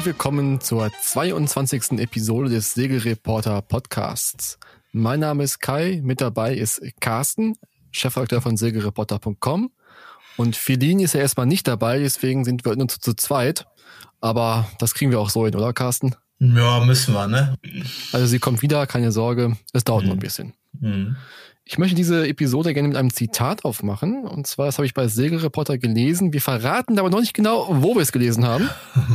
und willkommen zur 22. Episode des Segelreporter Podcasts. Mein Name ist Kai, mit dabei ist Carsten, Chefredakteur von segelreporter.com und Feline ist ja erstmal nicht dabei, deswegen sind wir nur zu, zu zweit. Aber das kriegen wir auch so hin, oder Carsten? Ja, müssen wir, ne? Also sie kommt wieder, keine Sorge, es dauert mhm. noch ein bisschen. Mhm. Ich möchte diese Episode gerne mit einem Zitat aufmachen. Und zwar, das habe ich bei Segelreporter gelesen. Wir verraten aber noch nicht genau, wo wir es gelesen haben.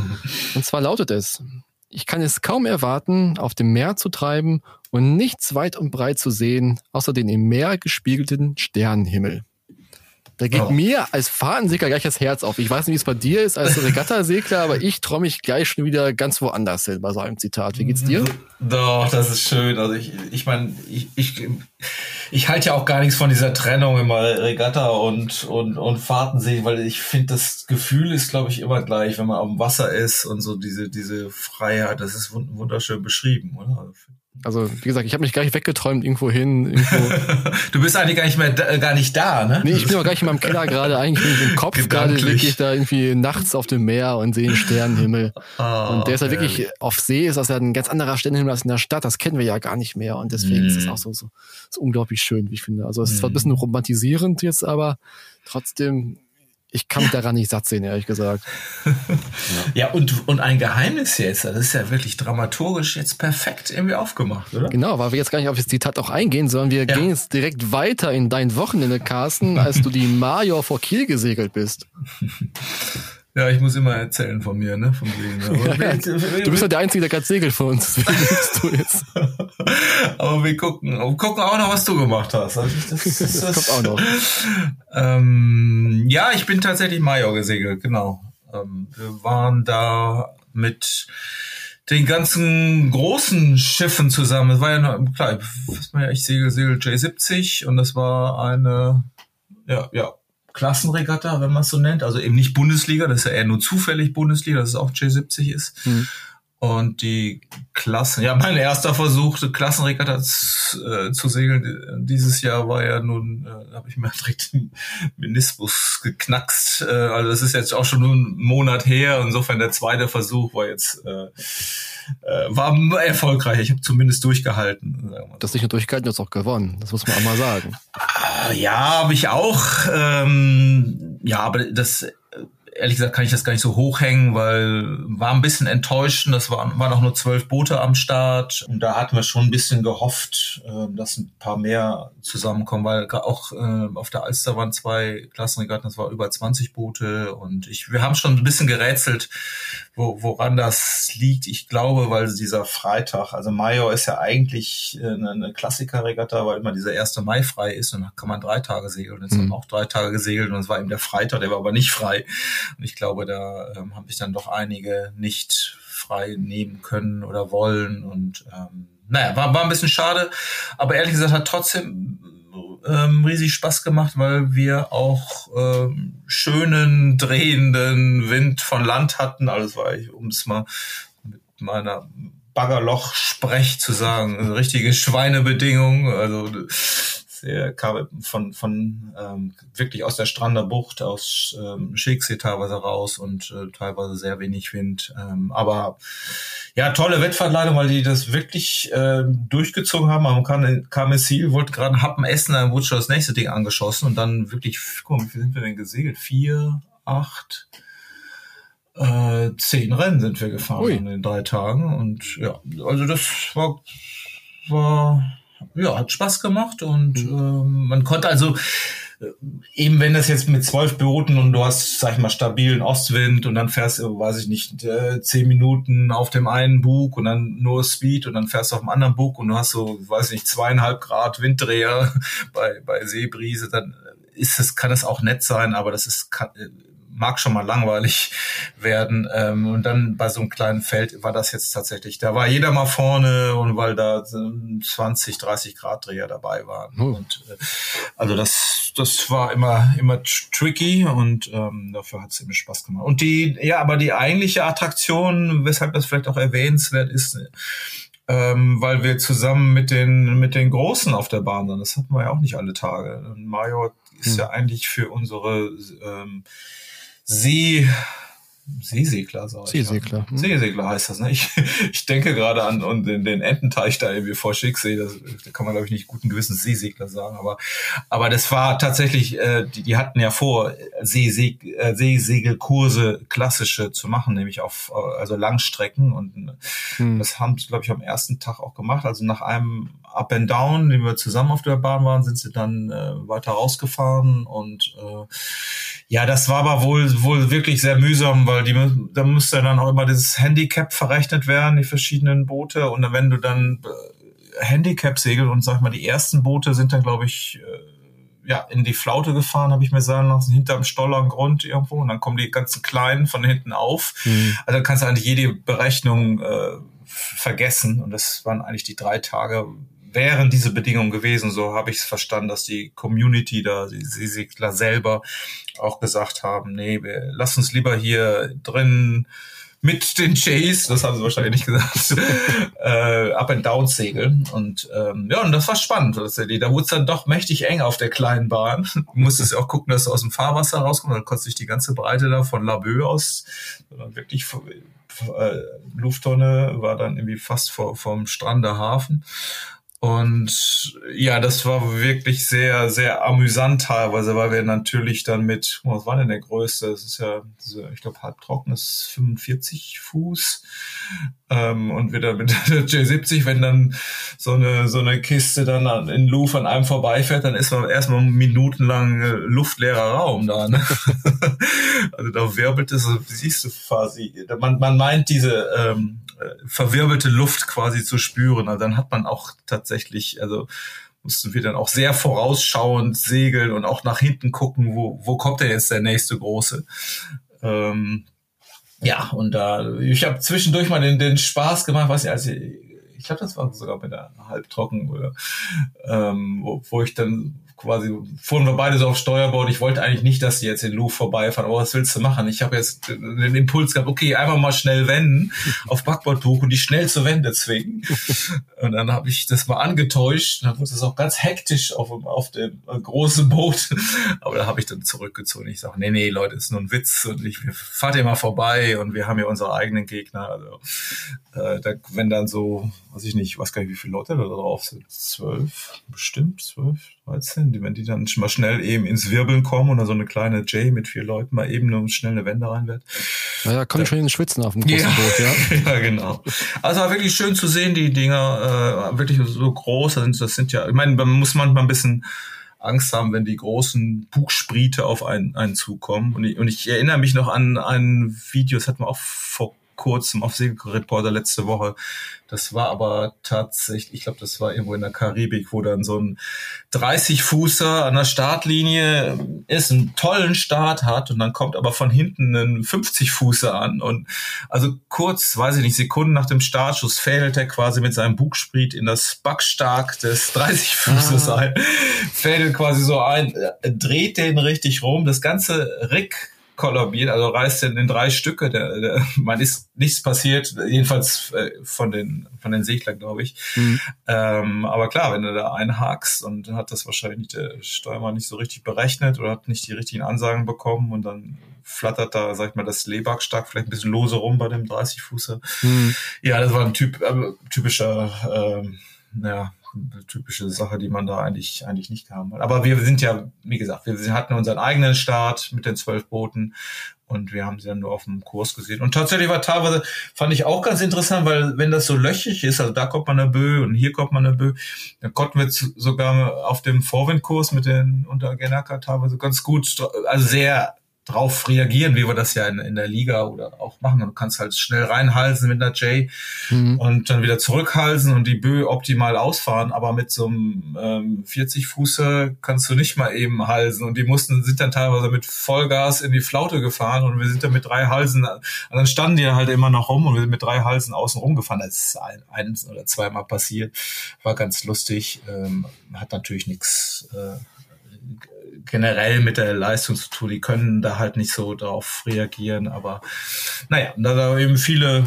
Und zwar lautet es, ich kann es kaum erwarten, auf dem Meer zu treiben und nichts weit und breit zu sehen, außer den im Meer gespiegelten Sternenhimmel. Da geht oh. mir als Fahrtensegler gleich das Herz auf. Ich weiß nicht, wie es bei dir ist als Regattasegler, aber ich traue mich gleich schon wieder ganz woanders hin bei so einem Zitat. Wie geht's dir? Doch, das ist schön. Also ich, ich meine, ich, ich, ich halte ja auch gar nichts von dieser Trennung immer Regatta und, und, und Fahrtensee, weil ich finde, das Gefühl ist, glaube ich, immer gleich, wenn man auf dem Wasser ist und so diese, diese Freiheit, das ist wunderschön beschrieben, oder? Also wie gesagt, ich habe mich gar nicht weggeträumt irgendwo hin. Irgendwo. du bist eigentlich gar nicht mehr da, gar nicht da, ne? Nee, ich bin auch gar nicht in meinem Keller gerade. Eigentlich bin ich im Kopf gerade liege ich da irgendwie nachts auf dem Meer und sehe den Sternenhimmel. Oh, und der ist ja halt wirklich auf See, ist das ja ein ganz anderer Sternenhimmel als in der Stadt. Das kennen wir ja gar nicht mehr. Und deswegen mm. ist es auch so, so, so unglaublich schön, wie ich finde. Also es ist zwar ein bisschen romantisierend jetzt, aber trotzdem ich kann mich daran nicht satt sehen, ehrlich gesagt. ja. ja, und, und ein Geheimnis jetzt, das ist ja wirklich dramaturgisch jetzt perfekt irgendwie aufgemacht, oder? Genau, weil wir jetzt gar nicht auf das Zitat auch eingehen, sondern wir ja. gehen jetzt direkt weiter in dein Wochenende, Carsten, als du die Major vor Kiel gesegelt bist. Ja, ich muss immer erzählen von mir, ne? Von wegen, ja, ja. Du bist ja der Einzige, der gerade segelt für uns. du jetzt. Aber wir gucken, gucken auch noch, was du gemacht hast. Also das, das, das, das kommt auch noch. Ähm, ja, ich bin tatsächlich Major gesegelt, genau. Ähm, wir waren da mit den ganzen großen Schiffen zusammen. Es war ja noch, klar, ich segel, segel J70 und das war eine, ja, ja, Klassenregatta, wenn man es so nennt. Also eben nicht Bundesliga, das ist ja eher nur zufällig Bundesliga, dass es auch J70 ist. Mhm. Und die Klassen, ja, mein erster Versuch, Klassenregatta äh, zu segeln dieses Jahr war ja nun, äh, habe ich mir direkt den Meniskus geknackst. Äh, also das ist jetzt auch schon einen Monat her. Insofern der zweite Versuch war jetzt äh, äh, war erfolgreich. Ich habe zumindest durchgehalten. Das nicht nur durchgehalten, du hast auch gewonnen. Das muss man auch mal sagen. Ah, ja, habe ich auch. Ähm, ja, aber das ehrlich gesagt kann ich das gar nicht so hochhängen, weil war ein bisschen enttäuschend. Das waren, waren auch nur zwölf Boote am Start. Und da hatten wir schon ein bisschen gehofft, äh, dass ein paar mehr zusammenkommen, weil auch äh, auf der Alster waren zwei Klassenregatten, das war über 20 Boote. Und ich, wir haben schon ein bisschen gerätselt, wo, woran das liegt. Ich glaube, weil dieser Freitag, also Major ist ja eigentlich äh, eine Klassikerregatta, weil immer dieser 1. Mai frei ist und dann kann man drei Tage segeln. Jetzt mhm. haben wir auch drei Tage gesegelt und es war eben der Freitag, der war aber nicht frei. Und ich glaube, da ähm, haben sich dann doch einige nicht frei nehmen können oder wollen. Und ähm, naja, war, war ein bisschen schade. Aber ehrlich gesagt hat trotzdem ähm, riesig Spaß gemacht, weil wir auch ähm, schönen, drehenden Wind von Land hatten. Alles war ich, um es mal mit meiner Baggerloch-Sprech zu sagen, eine richtige Schweinebedingung. Also der kam von, von ähm, wirklich aus der Strander Bucht, aus ähm, Schicksee teilweise raus und äh, teilweise sehr wenig Wind. Ähm, aber ja, tolle Wettverkleidung, weil die das wirklich äh, durchgezogen haben. Am KMSil wollte gerade einen Happen essen, dann wurde schon das nächste Ding angeschossen und dann wirklich, guck mal, wie viel sind wir denn gesegelt? Vier, acht, äh, zehn Rennen sind wir gefahren Ui. in den drei Tagen. Und ja, also das war, war ja, hat Spaß gemacht und mhm. ähm, man konnte also äh, eben wenn das jetzt mit zwölf Booten und du hast, sag ich mal, stabilen Ostwind und dann fährst du, weiß ich nicht, äh, zehn Minuten auf dem einen Bug und dann nur Speed und dann fährst du auf dem anderen Bug und du hast so, weiß ich nicht, zweieinhalb Grad Winddreher bei, bei Seebrise, dann ist es, kann es auch nett sein, aber das ist, kann, äh, mag schon mal langweilig werden. Ähm, und dann bei so einem kleinen Feld war das jetzt tatsächlich, da war jeder mal vorne und weil da 20, 30 Grad Dreher dabei waren. Oh. Und äh, also das, das war immer, immer tricky und ähm, dafür hat es ziemlich Spaß gemacht. Und die, ja, aber die eigentliche Attraktion, weshalb das vielleicht auch erwähnenswert ist, ähm, weil wir zusammen mit den mit den Großen auf der Bahn sind. Das hatten wir ja auch nicht alle Tage. Und Mario ist hm. ja eigentlich für unsere ähm, See, Seesegler, sag ich. Seesegler. Hm. Seesegler heißt das, ne? Ich, ich denke gerade an und den, den Ententeich da irgendwie vor Schicksee, das, da kann man, glaube ich, nicht guten Gewissens Seesegler sagen, aber, aber das war tatsächlich, äh, die, die hatten ja vor, Seeseg, äh, Seesegelkurse klassische zu machen, nämlich auf äh, also Langstrecken und hm. das haben sie, glaube ich, am ersten Tag auch gemacht. Also nach einem Up and Down, den wir zusammen auf der Bahn waren, sind sie dann äh, weiter rausgefahren und äh, ja, das war aber wohl wohl wirklich sehr mühsam, weil die da müsste dann auch immer dieses Handicap verrechnet werden, die verschiedenen Boote und wenn du dann äh, Handicap segeln und sag mal die ersten Boote sind dann glaube ich äh, ja in die Flaute gefahren, habe ich mir sagen lassen, hinterm Stoller Grund irgendwo und dann kommen die ganzen kleinen von hinten auf. Mhm. Also kannst du eigentlich jede Berechnung äh, vergessen und das waren eigentlich die drei Tage wären diese Bedingungen gewesen, so habe ich es verstanden, dass die Community da, die Segler selber auch gesagt haben, nee, lass uns lieber hier drin mit den Jays, das haben sie wahrscheinlich nicht gesagt, äh, up and down segeln. Und ähm, ja, und das war spannend. Tatsächlich. Da wurde es dann doch mächtig eng auf der kleinen Bahn. Du musstest ja auch gucken, dass du aus dem Fahrwasser rauskommst. Dann konntest du dich die ganze Breite da von Laboe aus wirklich äh, Lufttonne war dann irgendwie fast vor, vom Strander Hafen. Und ja, das war wirklich sehr, sehr amüsant teilweise, weil wir natürlich dann mit, was war denn der größte? Das ist ja, ich glaube, halbtrockenes 45 Fuß. Ähm, und wieder mit der J70, wenn dann so eine, so eine Kiste dann in Louvre an einem vorbeifährt, dann ist man erstmal minutenlang äh, luftleerer Raum da. Ne? also da wirbelt es, siehst du quasi, man, man meint diese, ähm, äh, verwirbelte Luft quasi zu spüren. Also dann hat man auch tatsächlich, also mussten wir dann auch sehr vorausschauend segeln und auch nach hinten gucken, wo, wo kommt denn jetzt der nächste große. Ähm, ja, und da, ich habe zwischendurch mal den, den Spaß gemacht, was ich, also ich glaube, das war sogar mit der Halbtrocken, oder, ähm, wo, wo ich dann quasi fuhren wir beide so auf Steuerbord. Ich wollte eigentlich nicht, dass die jetzt in Louvre vorbeifahren, aber was willst du machen? Ich habe jetzt den Impuls gehabt, okay, einfach mal schnell wenden, auf Backbordtuch und die schnell zur Wende zwingen. Und dann habe ich das mal angetäuscht. Dann wurde es auch ganz hektisch auf, auf dem großen Boot. Aber da habe ich dann zurückgezogen. Ich sage, nee, nee, Leute, ist nur ein Witz und ich fahrt immer vorbei und wir haben ja unsere eigenen Gegner. Also äh, da, wenn dann so, weiß ich nicht, weiß gar nicht, wie viele Leute da drauf sind. Zwölf, bestimmt zwölf, 13, die, wenn die dann mal schnell eben ins Wirbeln kommen oder so eine kleine J mit vier Leuten mal eben nur schnell eine Wende rein wird. Ja, da komme ich schon in den Schwitzen auf dem großen ja, Boot, ja. ja, genau. Also war wirklich schön zu sehen, die Dinger, äh, wirklich so groß. Das sind, das sind ja, ich meine, man muss manchmal ein bisschen Angst haben, wenn die großen Bugspriete auf einen, einen zukommen. Und ich, und ich erinnere mich noch an ein Video, das hat man auch vor kurzem auf Segelreporter letzte Woche. Das war aber tatsächlich, ich glaube, das war irgendwo in der Karibik, wo dann so ein 30-Fußer an der Startlinie ist, einen tollen Start hat und dann kommt aber von hinten ein 50-Fußer an und also kurz, weiß ich nicht, Sekunden nach dem Startschuss fädelt er quasi mit seinem Bugspriet in das Backstark des 30-Fußers ah. ein, fädelt quasi so ein, dreht den richtig rum, das ganze Rick kollabiert, also reißt in, in drei Stücke. Der, der, man ist nichts passiert, jedenfalls äh, von den von den Seglern, glaube ich. Mhm. Ähm, aber klar, wenn du da einhakst und hat das wahrscheinlich der Steuermann nicht so richtig berechnet oder hat nicht die richtigen Ansagen bekommen und dann flattert da, sag ich mal, das Leback-Stark vielleicht ein bisschen lose rum bei dem 30-Fußer. Mhm. Ja, das war ein typ, äh, typischer ähm, ja, typische Sache, die man da eigentlich, eigentlich nicht haben will. Aber wir sind ja, wie gesagt, wir hatten unseren eigenen Start mit den zwölf Booten und wir haben sie dann nur auf dem Kurs gesehen. Und tatsächlich war teilweise, fand ich auch ganz interessant, weil wenn das so löchig ist, also da kommt man eine Bö und hier kommt man eine Bö, dann konnten wir sogar auf dem Vorwindkurs mit den unter Genaka teilweise ganz gut, also sehr drauf reagieren, wie wir das ja in, in der Liga oder auch machen. Du kannst halt schnell reinhalsen mit einer J mhm. und dann wieder zurückhalsen und die Bö optimal ausfahren. Aber mit so einem ähm, 40-Fußer kannst du nicht mal eben halsen. Und die mussten, sind dann teilweise mit Vollgas in die Flaute gefahren und wir sind dann mit drei Halsen, und dann standen die halt immer noch rum und wir sind mit drei Halsen außen rum gefahren. Das ist ein, ein oder zweimal passiert. War ganz lustig. Ähm, hat natürlich nichts äh, generell mit der Leistung zu tun. Die können da halt nicht so drauf reagieren. Aber naja, da da eben viele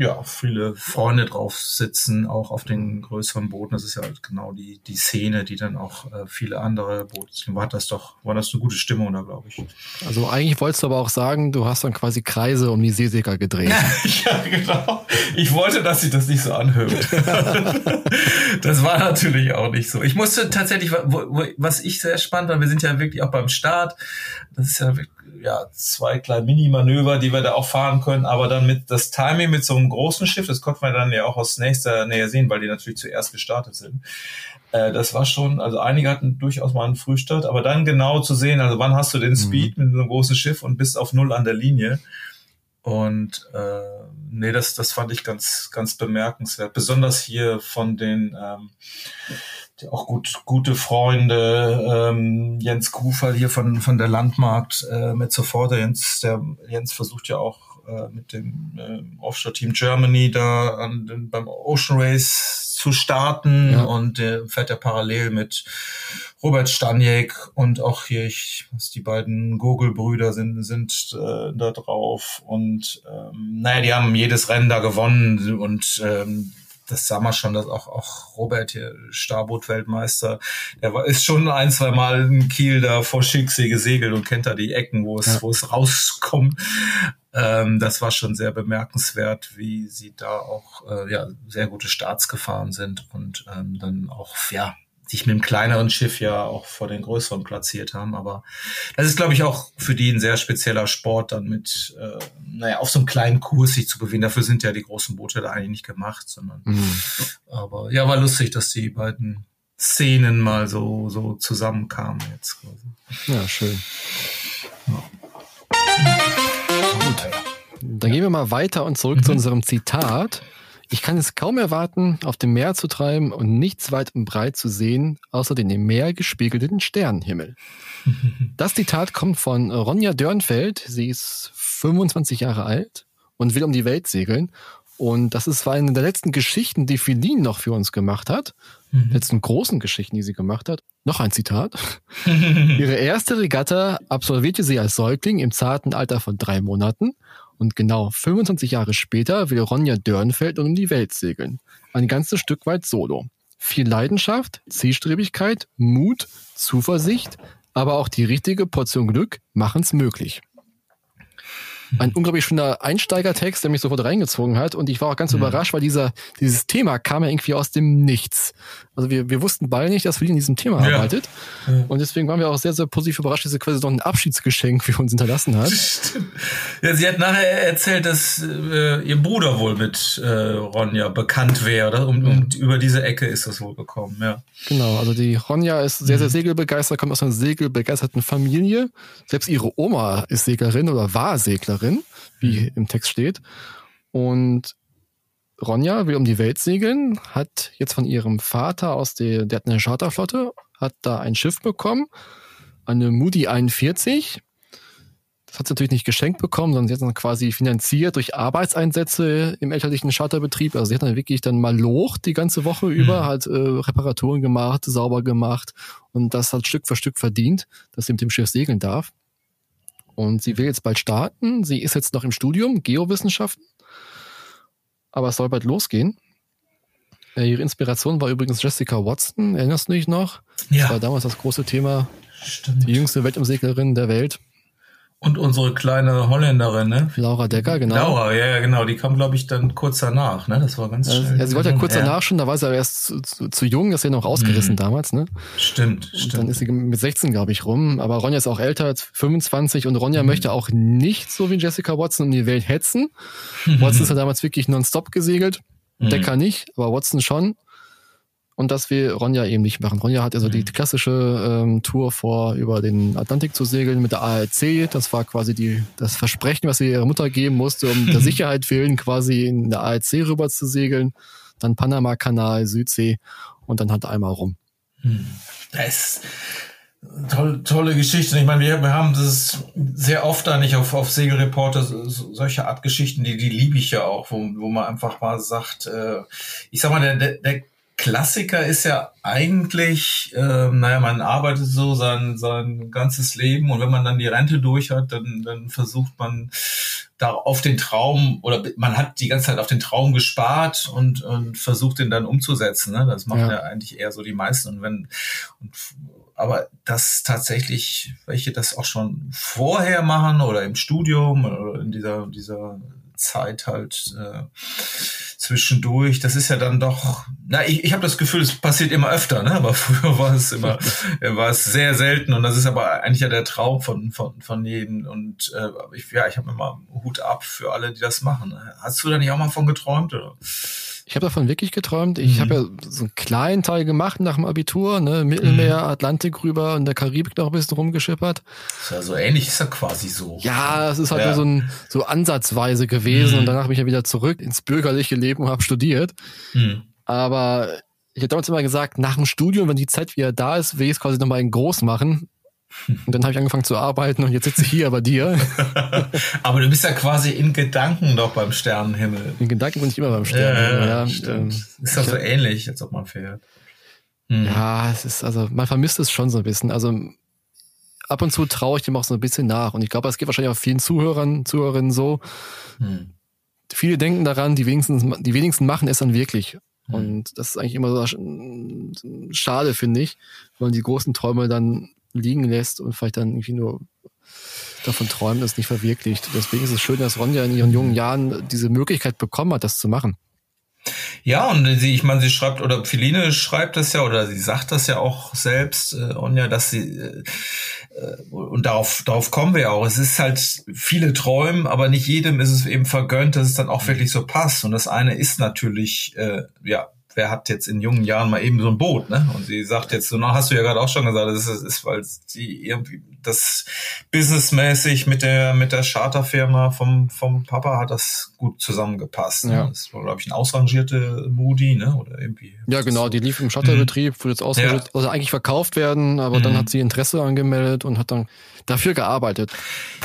ja, viele Freunde drauf sitzen, auch auf den größeren Booten. Das ist ja halt genau die, die Szene, die dann auch äh, viele andere Boote. War das doch, war das eine gute Stimmung da, glaube ich. Also eigentlich wolltest du aber auch sagen, du hast dann quasi Kreise um die Seeseger gedreht. ja, genau. Ich wollte, dass sich das nicht so anhört. das war natürlich auch nicht so. Ich musste tatsächlich, was ich sehr spannend war, wir sind ja wirklich auch beim Start. Das ist ja wirklich ja, zwei kleine Mini-Manöver, die wir da auch fahren können, aber dann mit das Timing mit so einem großen Schiff, das konnte man dann ja auch aus nächster Nähe sehen, weil die natürlich zuerst gestartet sind. Äh, das war schon, also einige hatten durchaus mal einen Frühstart, aber dann genau zu sehen, also wann hast du den mhm. Speed mhm. mit so einem großen Schiff und bist auf Null an der Linie. Und äh, nee, das, das fand ich ganz, ganz bemerkenswert. Besonders hier von den ähm, auch gut, gute Freunde, ähm, Jens Kufer hier von, von der Landmarkt äh, mit sofort. Jens, der Jens versucht ja auch äh, mit dem äh, Offshore-Team Germany da an beim Ocean Race zu starten ja. und der fährt ja parallel mit Robert Stanjek und auch hier, ich, was die beiden Gurgelbrüder sind, sind äh, da drauf und ähm, naja, die haben jedes Rennen da gewonnen und ähm, das sah man schon, dass auch, auch Robert hier, Starboot-Weltmeister, der war, ist schon ein, zwei Mal in Kiel da vor Schicksee gesegelt und kennt da die Ecken, wo es, ja. wo es rauskommt. Ähm, das war schon sehr bemerkenswert, wie sie da auch äh, ja, sehr gute Starts gefahren sind und ähm, dann auch, ja, sich mit dem kleineren Schiff ja auch vor den größeren platziert haben. Aber das ist, glaube ich, auch für die ein sehr spezieller Sport, dann mit, äh, naja, auf so einem kleinen Kurs sich zu bewegen. Dafür sind ja die großen Boote da eigentlich nicht gemacht, sondern, mhm. aber ja, war lustig, dass die beiden Szenen mal so, so zusammenkamen jetzt quasi. Ja, schön. Ja. Gut. Dann gehen wir mal weiter und zurück mhm. zu unserem Zitat. Ich kann es kaum erwarten, auf dem Meer zu treiben und nichts weit und breit zu sehen, außer den im Meer gespiegelten Sternenhimmel. Das Zitat kommt von Ronja Dörnfeld. Sie ist 25 Jahre alt und will um die Welt segeln. Und das ist eine der letzten Geschichten, die Feline noch für uns gemacht hat. Mhm. Letzten großen Geschichten, die sie gemacht hat. Noch ein Zitat. Ihre erste Regatta absolvierte sie als Säugling im zarten Alter von drei Monaten und genau 25 Jahre später will Ronja Dörnfeld um die Welt segeln. Ein ganzes Stück weit solo. Viel Leidenschaft, Zielstrebigkeit, Mut, Zuversicht, aber auch die richtige Portion Glück machen's möglich ein unglaublich schöner Einsteigertext, der mich sofort reingezogen hat. Und ich war auch ganz mhm. überrascht, weil dieser, dieses Thema kam ja irgendwie aus dem Nichts. Also wir, wir wussten beide nicht, dass Phil in diesem Thema ja. arbeitet. Ja. Und deswegen waren wir auch sehr, sehr positiv überrascht, dass sie quasi noch ein Abschiedsgeschenk für uns hinterlassen hat. Ja, sie hat nachher erzählt, dass äh, ihr Bruder wohl mit äh, Ronja bekannt wäre. Und, und über diese Ecke ist das wohl gekommen, ja. Genau, also die Ronja ist sehr, sehr mhm. segelbegeistert, kommt aus einer segelbegeisterten Familie. Selbst ihre Oma ist Seglerin oder war Seglerin. Seglerin, wie mhm. im Text steht. Und Ronja will um die Welt segeln, hat jetzt von ihrem Vater aus der, der hat eine Charterflotte, hat da ein Schiff bekommen, eine Moody 41. Das hat sie natürlich nicht geschenkt bekommen, sondern sie hat dann quasi finanziert durch Arbeitseinsätze im elterlichen Charterbetrieb. Also sie hat dann wirklich dann mal Loch die ganze Woche mhm. über, halt äh, Reparaturen gemacht, sauber gemacht und das hat Stück für Stück verdient, dass sie mit dem Schiff segeln darf. Und sie will jetzt bald starten. Sie ist jetzt noch im Studium, Geowissenschaften. Aber es soll bald losgehen. Äh, ihre Inspiration war übrigens Jessica Watson. Erinnerst du dich noch? Ja. Das war damals das große Thema. Stimmt. Die jüngste Weltumseglerin der Welt. Und unsere kleine Holländerin, ne? Laura Decker, genau. Laura, ja, ja genau. Die kam, glaube ich, dann kurz danach, ne? Das war ganz ja, schnell. Ja, sie wollte ja kurz danach schon, da war sie aber erst zu, zu, zu jung, das ist ja noch ausgerissen mhm. damals, ne? Stimmt, und stimmt. Dann ist sie mit 16, glaube ich, rum. Aber Ronja ist auch älter, 25 und Ronja mhm. möchte auch nicht so wie Jessica Watson um die Welt hetzen. Watson ist ja damals wirklich nonstop gesegelt. Mhm. Decker nicht, aber Watson schon. Und das will Ronja eben nicht machen. Ronja hat also mhm. die klassische ähm, Tour vor, über den Atlantik zu segeln mit der ARC. Das war quasi die, das Versprechen, was sie ihrer Mutter geben musste, um der Sicherheit willen quasi in der ARC rüber zu segeln. Dann Panama-Kanal, Südsee und dann halt einmal rum. Hm. Das ist tolle, tolle Geschichte. Ich meine, wir, wir haben das sehr oft da nicht auf, auf Segelreporter, so, solche Art Geschichten, die, die liebe ich ja auch, wo, wo man einfach mal sagt, äh, ich sag mal, der, der Klassiker ist ja eigentlich, äh, naja, man arbeitet so sein, sein ganzes Leben und wenn man dann die Rente durch hat, dann, dann versucht man da auf den Traum oder man hat die ganze Zeit auf den Traum gespart und, und versucht den dann umzusetzen. Ne? Das machen ja. ja eigentlich eher so die meisten. Und wenn und, aber dass tatsächlich welche das auch schon vorher machen oder im Studium oder in dieser dieser Zeit halt äh, zwischendurch. Das ist ja dann doch, na, ich, ich habe das Gefühl, es passiert immer öfter, ne? Aber früher war es immer, war es sehr selten und das ist aber eigentlich ja der Traum von, von, von jedem. Und äh, ich, ja, ich habe immer Hut ab für alle, die das machen. Hast du da nicht auch mal von geträumt? Oder? Ich habe davon wirklich geträumt. Ich mhm. habe ja so einen kleinen Teil gemacht nach dem Abitur, ne? Mittelmeer, mhm. Atlantik rüber und der Karibik noch ein bisschen rumgeschippert. Ist ja so ähnlich, ist ja quasi so. Ja, es ist halt ja. nur so, ein, so ansatzweise gewesen mhm. und danach bin ich ja wieder zurück ins bürgerliche Leben und habe studiert. Mhm. Aber ich habe damals immer gesagt, nach dem Studium, wenn die Zeit wieder da ist, will ich es quasi nochmal in groß machen. Und dann habe ich angefangen zu arbeiten und jetzt sitze ich hier bei dir. Aber du bist ja quasi in Gedanken doch beim Sternenhimmel. In Gedanken bin ich immer beim Sternenhimmel, ja. ja ähm, ist doch so ähnlich, als ob man fährt. Hm. Ja, es ist, also man vermisst es schon so ein bisschen. Also ab und zu traue ich dem auch so ein bisschen nach. Und ich glaube, es geht wahrscheinlich auch vielen Zuhörern, Zuhörerinnen so. Hm. Viele denken daran, die wenigsten, die wenigsten machen es dann wirklich. Hm. Und das ist eigentlich immer so schade, finde ich, wenn man die großen Träume dann liegen lässt und vielleicht dann irgendwie nur davon träumt, ist nicht verwirklicht. Deswegen ist es schön, dass Ronja in ihren jungen Jahren diese Möglichkeit bekommen hat, das zu machen. Ja, und sie, ich meine, sie schreibt, oder Philine schreibt das ja, oder sie sagt das ja auch selbst, äh, Onja, dass sie, äh, äh, und darauf, darauf kommen wir ja auch. Es ist halt viele Träumen, aber nicht jedem ist es eben vergönnt, dass es dann auch wirklich so passt. Und das eine ist natürlich, äh, ja, wer hat jetzt in jungen Jahren mal eben so ein Boot, ne? Und sie sagt jetzt, so, na, hast du ja gerade auch schon gesagt, das ist, ist weil sie irgendwie das businessmäßig mit der mit der Charterfirma vom vom Papa hat das gut zusammengepasst. Ne? Ja. Das war glaube ich ein ausrangierte Moody, ne? Oder irgendwie. Ja, genau, die lief im Charterbetrieb, mhm. wurde jetzt ausrangiert, ja. also eigentlich verkauft werden, aber mhm. dann hat sie Interesse angemeldet und hat dann dafür gearbeitet.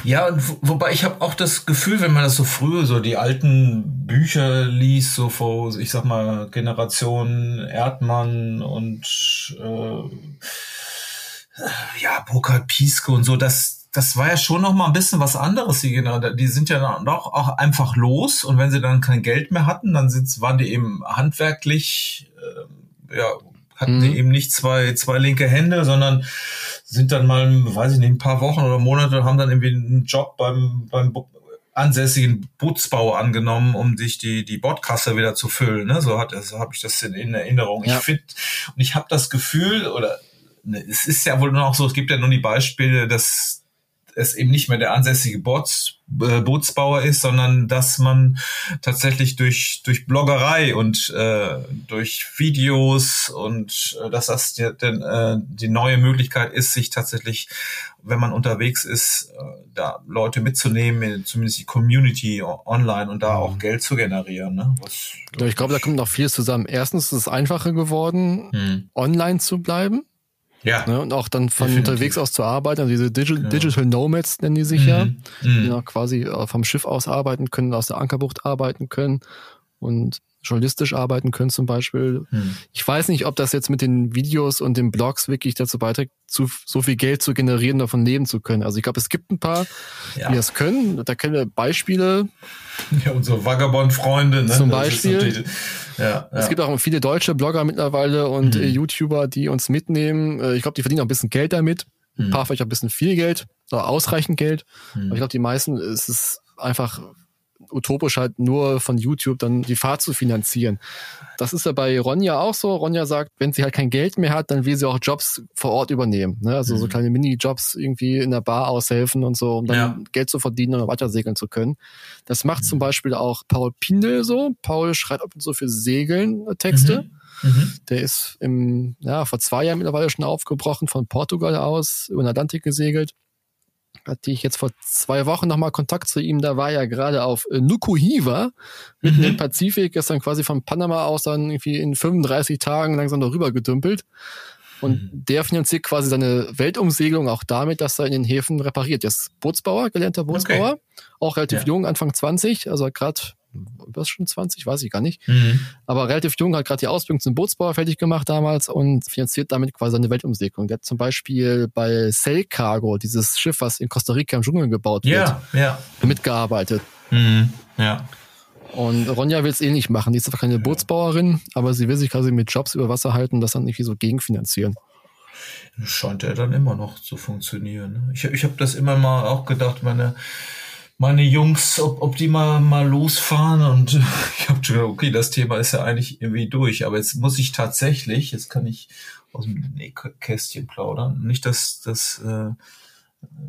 Ja, und wobei ich habe auch das Gefühl, wenn man das so früher so die alten Bücher liest, so vor, ich sag mal Generation Erdmann und äh, ja Burkhard Pieske und so, das das war ja schon noch mal ein bisschen was anderes. Die, die sind ja dann auch, auch einfach los und wenn sie dann kein Geld mehr hatten, dann sind, waren die eben handwerklich äh, ja hatten mhm. die eben nicht zwei, zwei linke Hände, sondern sind dann mal, weiß ich nicht, ein paar Wochen oder Monate, haben dann irgendwie einen Job beim, beim ansässigen Bootsbau angenommen, um sich die, die Bordkasse wieder zu füllen. Ne? So hat so habe ich das in, in Erinnerung. Ja. Ich finde, und ich habe das Gefühl, oder ne, es ist ja wohl noch so, es gibt ja nur die Beispiele, dass es eben nicht mehr der ansässige Boots, äh, Bootsbauer ist, sondern dass man tatsächlich durch, durch Bloggerei und äh, durch Videos und äh, dass das die, denn, äh, die neue Möglichkeit ist, sich tatsächlich, wenn man unterwegs ist, äh, da Leute mitzunehmen, zumindest die Community online und da mhm. auch Geld zu generieren. Ne? Was, ich glaube, da kommt noch vieles zusammen. Erstens ist es einfacher geworden, hm. online zu bleiben. Ja. Ne, und auch dann von Definitiv. unterwegs aus zu arbeiten, also diese Digi genau. Digital Nomads nennen die sich mhm. ja, die mhm. ja quasi äh, vom Schiff aus arbeiten können, aus der Ankerbucht arbeiten können und journalistisch arbeiten können zum Beispiel. Hm. Ich weiß nicht, ob das jetzt mit den Videos und den Blogs wirklich dazu beiträgt, zu, so viel Geld zu generieren, davon leben zu können. Also ich glaube, es gibt ein paar, ja. die das können. Da kennen wir Beispiele. Ja, unsere Vagabond-Freunde. Ne? Zum Beispiel. Ja, ja. Es gibt auch viele deutsche Blogger mittlerweile und hm. YouTuber, die uns mitnehmen. Äh, ich glaube, die verdienen auch ein bisschen Geld damit. Ein hm. paar vielleicht auch ein bisschen viel Geld, ausreichend Geld. Hm. Aber ich glaube, die meisten ist es einfach utopisch halt nur von YouTube dann die Fahrt zu finanzieren. Das ist ja bei Ronja auch so. Ronja sagt, wenn sie halt kein Geld mehr hat, dann will sie auch Jobs vor Ort übernehmen. Ne? Also mhm. so kleine Mini-Jobs irgendwie in der Bar aushelfen und so, um dann ja. Geld zu verdienen und weiter segeln zu können. Das macht mhm. zum Beispiel auch Paul Pindel so. Paul schreibt ab und zu für Segeln äh, Texte. Mhm. mhm. Der ist im, ja, vor zwei Jahren mittlerweile schon aufgebrochen, von Portugal aus über den Atlantik gesegelt hatte ich jetzt vor zwei Wochen nochmal Kontakt zu ihm. Da war er gerade auf äh, Nukuhiva, mitten mhm. im Pazifik, ist dann quasi von Panama aus dann irgendwie in 35 Tagen langsam darüber gedümpelt. Und mhm. der finanziert quasi seine Weltumsegelung auch damit, dass er in den Häfen repariert. Er ist Bootsbauer, gelernter Bootsbauer, okay. auch relativ ja. jung, Anfang 20, also gerade was schon 20, weiß ich gar nicht. Mhm. Aber relativ jung, hat gerade die Ausbildung zum Bootsbauer fertig gemacht damals und finanziert damit quasi eine Weltumsegelung. Der hat zum Beispiel bei Sail Cargo, dieses Schiff, was in Costa Rica im Dschungel gebaut wird, ja, ja. mitgearbeitet. Mhm. Ja. Und Ronja will es eh nicht machen. Die ist zwar keine Bootsbauerin, aber sie will sich quasi mit Jobs über Wasser halten, das dann irgendwie so gegenfinanzieren. Scheint er dann immer noch zu funktionieren. Ne? Ich, ich habe das immer mal auch gedacht, meine, meine Jungs, ob, ob die mal, mal losfahren und ich habe gedacht, okay, das Thema ist ja eigentlich irgendwie durch, aber jetzt muss ich tatsächlich, jetzt kann ich aus dem Kästchen plaudern, nicht, dass das äh,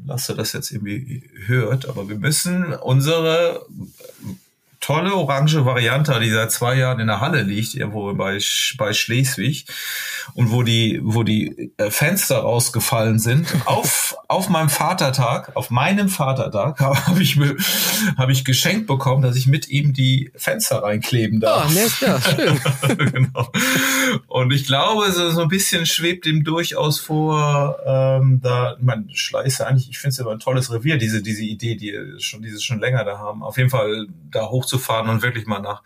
Lasse das jetzt irgendwie hört, aber wir müssen unsere tolle orange Variante, die seit zwei Jahren in der Halle liegt, irgendwo bei, bei Schleswig und wo die, wo die äh, Fenster rausgefallen sind. auf, auf meinem Vatertag, auf meinem Vatertag habe ich, hab ich geschenkt bekommen, dass ich mit ihm die Fenster reinkleben darf. Nett, ja, schön. genau. Und ich glaube, so, so ein bisschen schwebt ihm durchaus vor, ähm, da, man Schleiße eigentlich, ich finde es immer ein tolles Revier, diese, diese Idee, die schon, diese schon länger da haben. Auf jeden Fall da hoch hochzufahren und wirklich mal nach,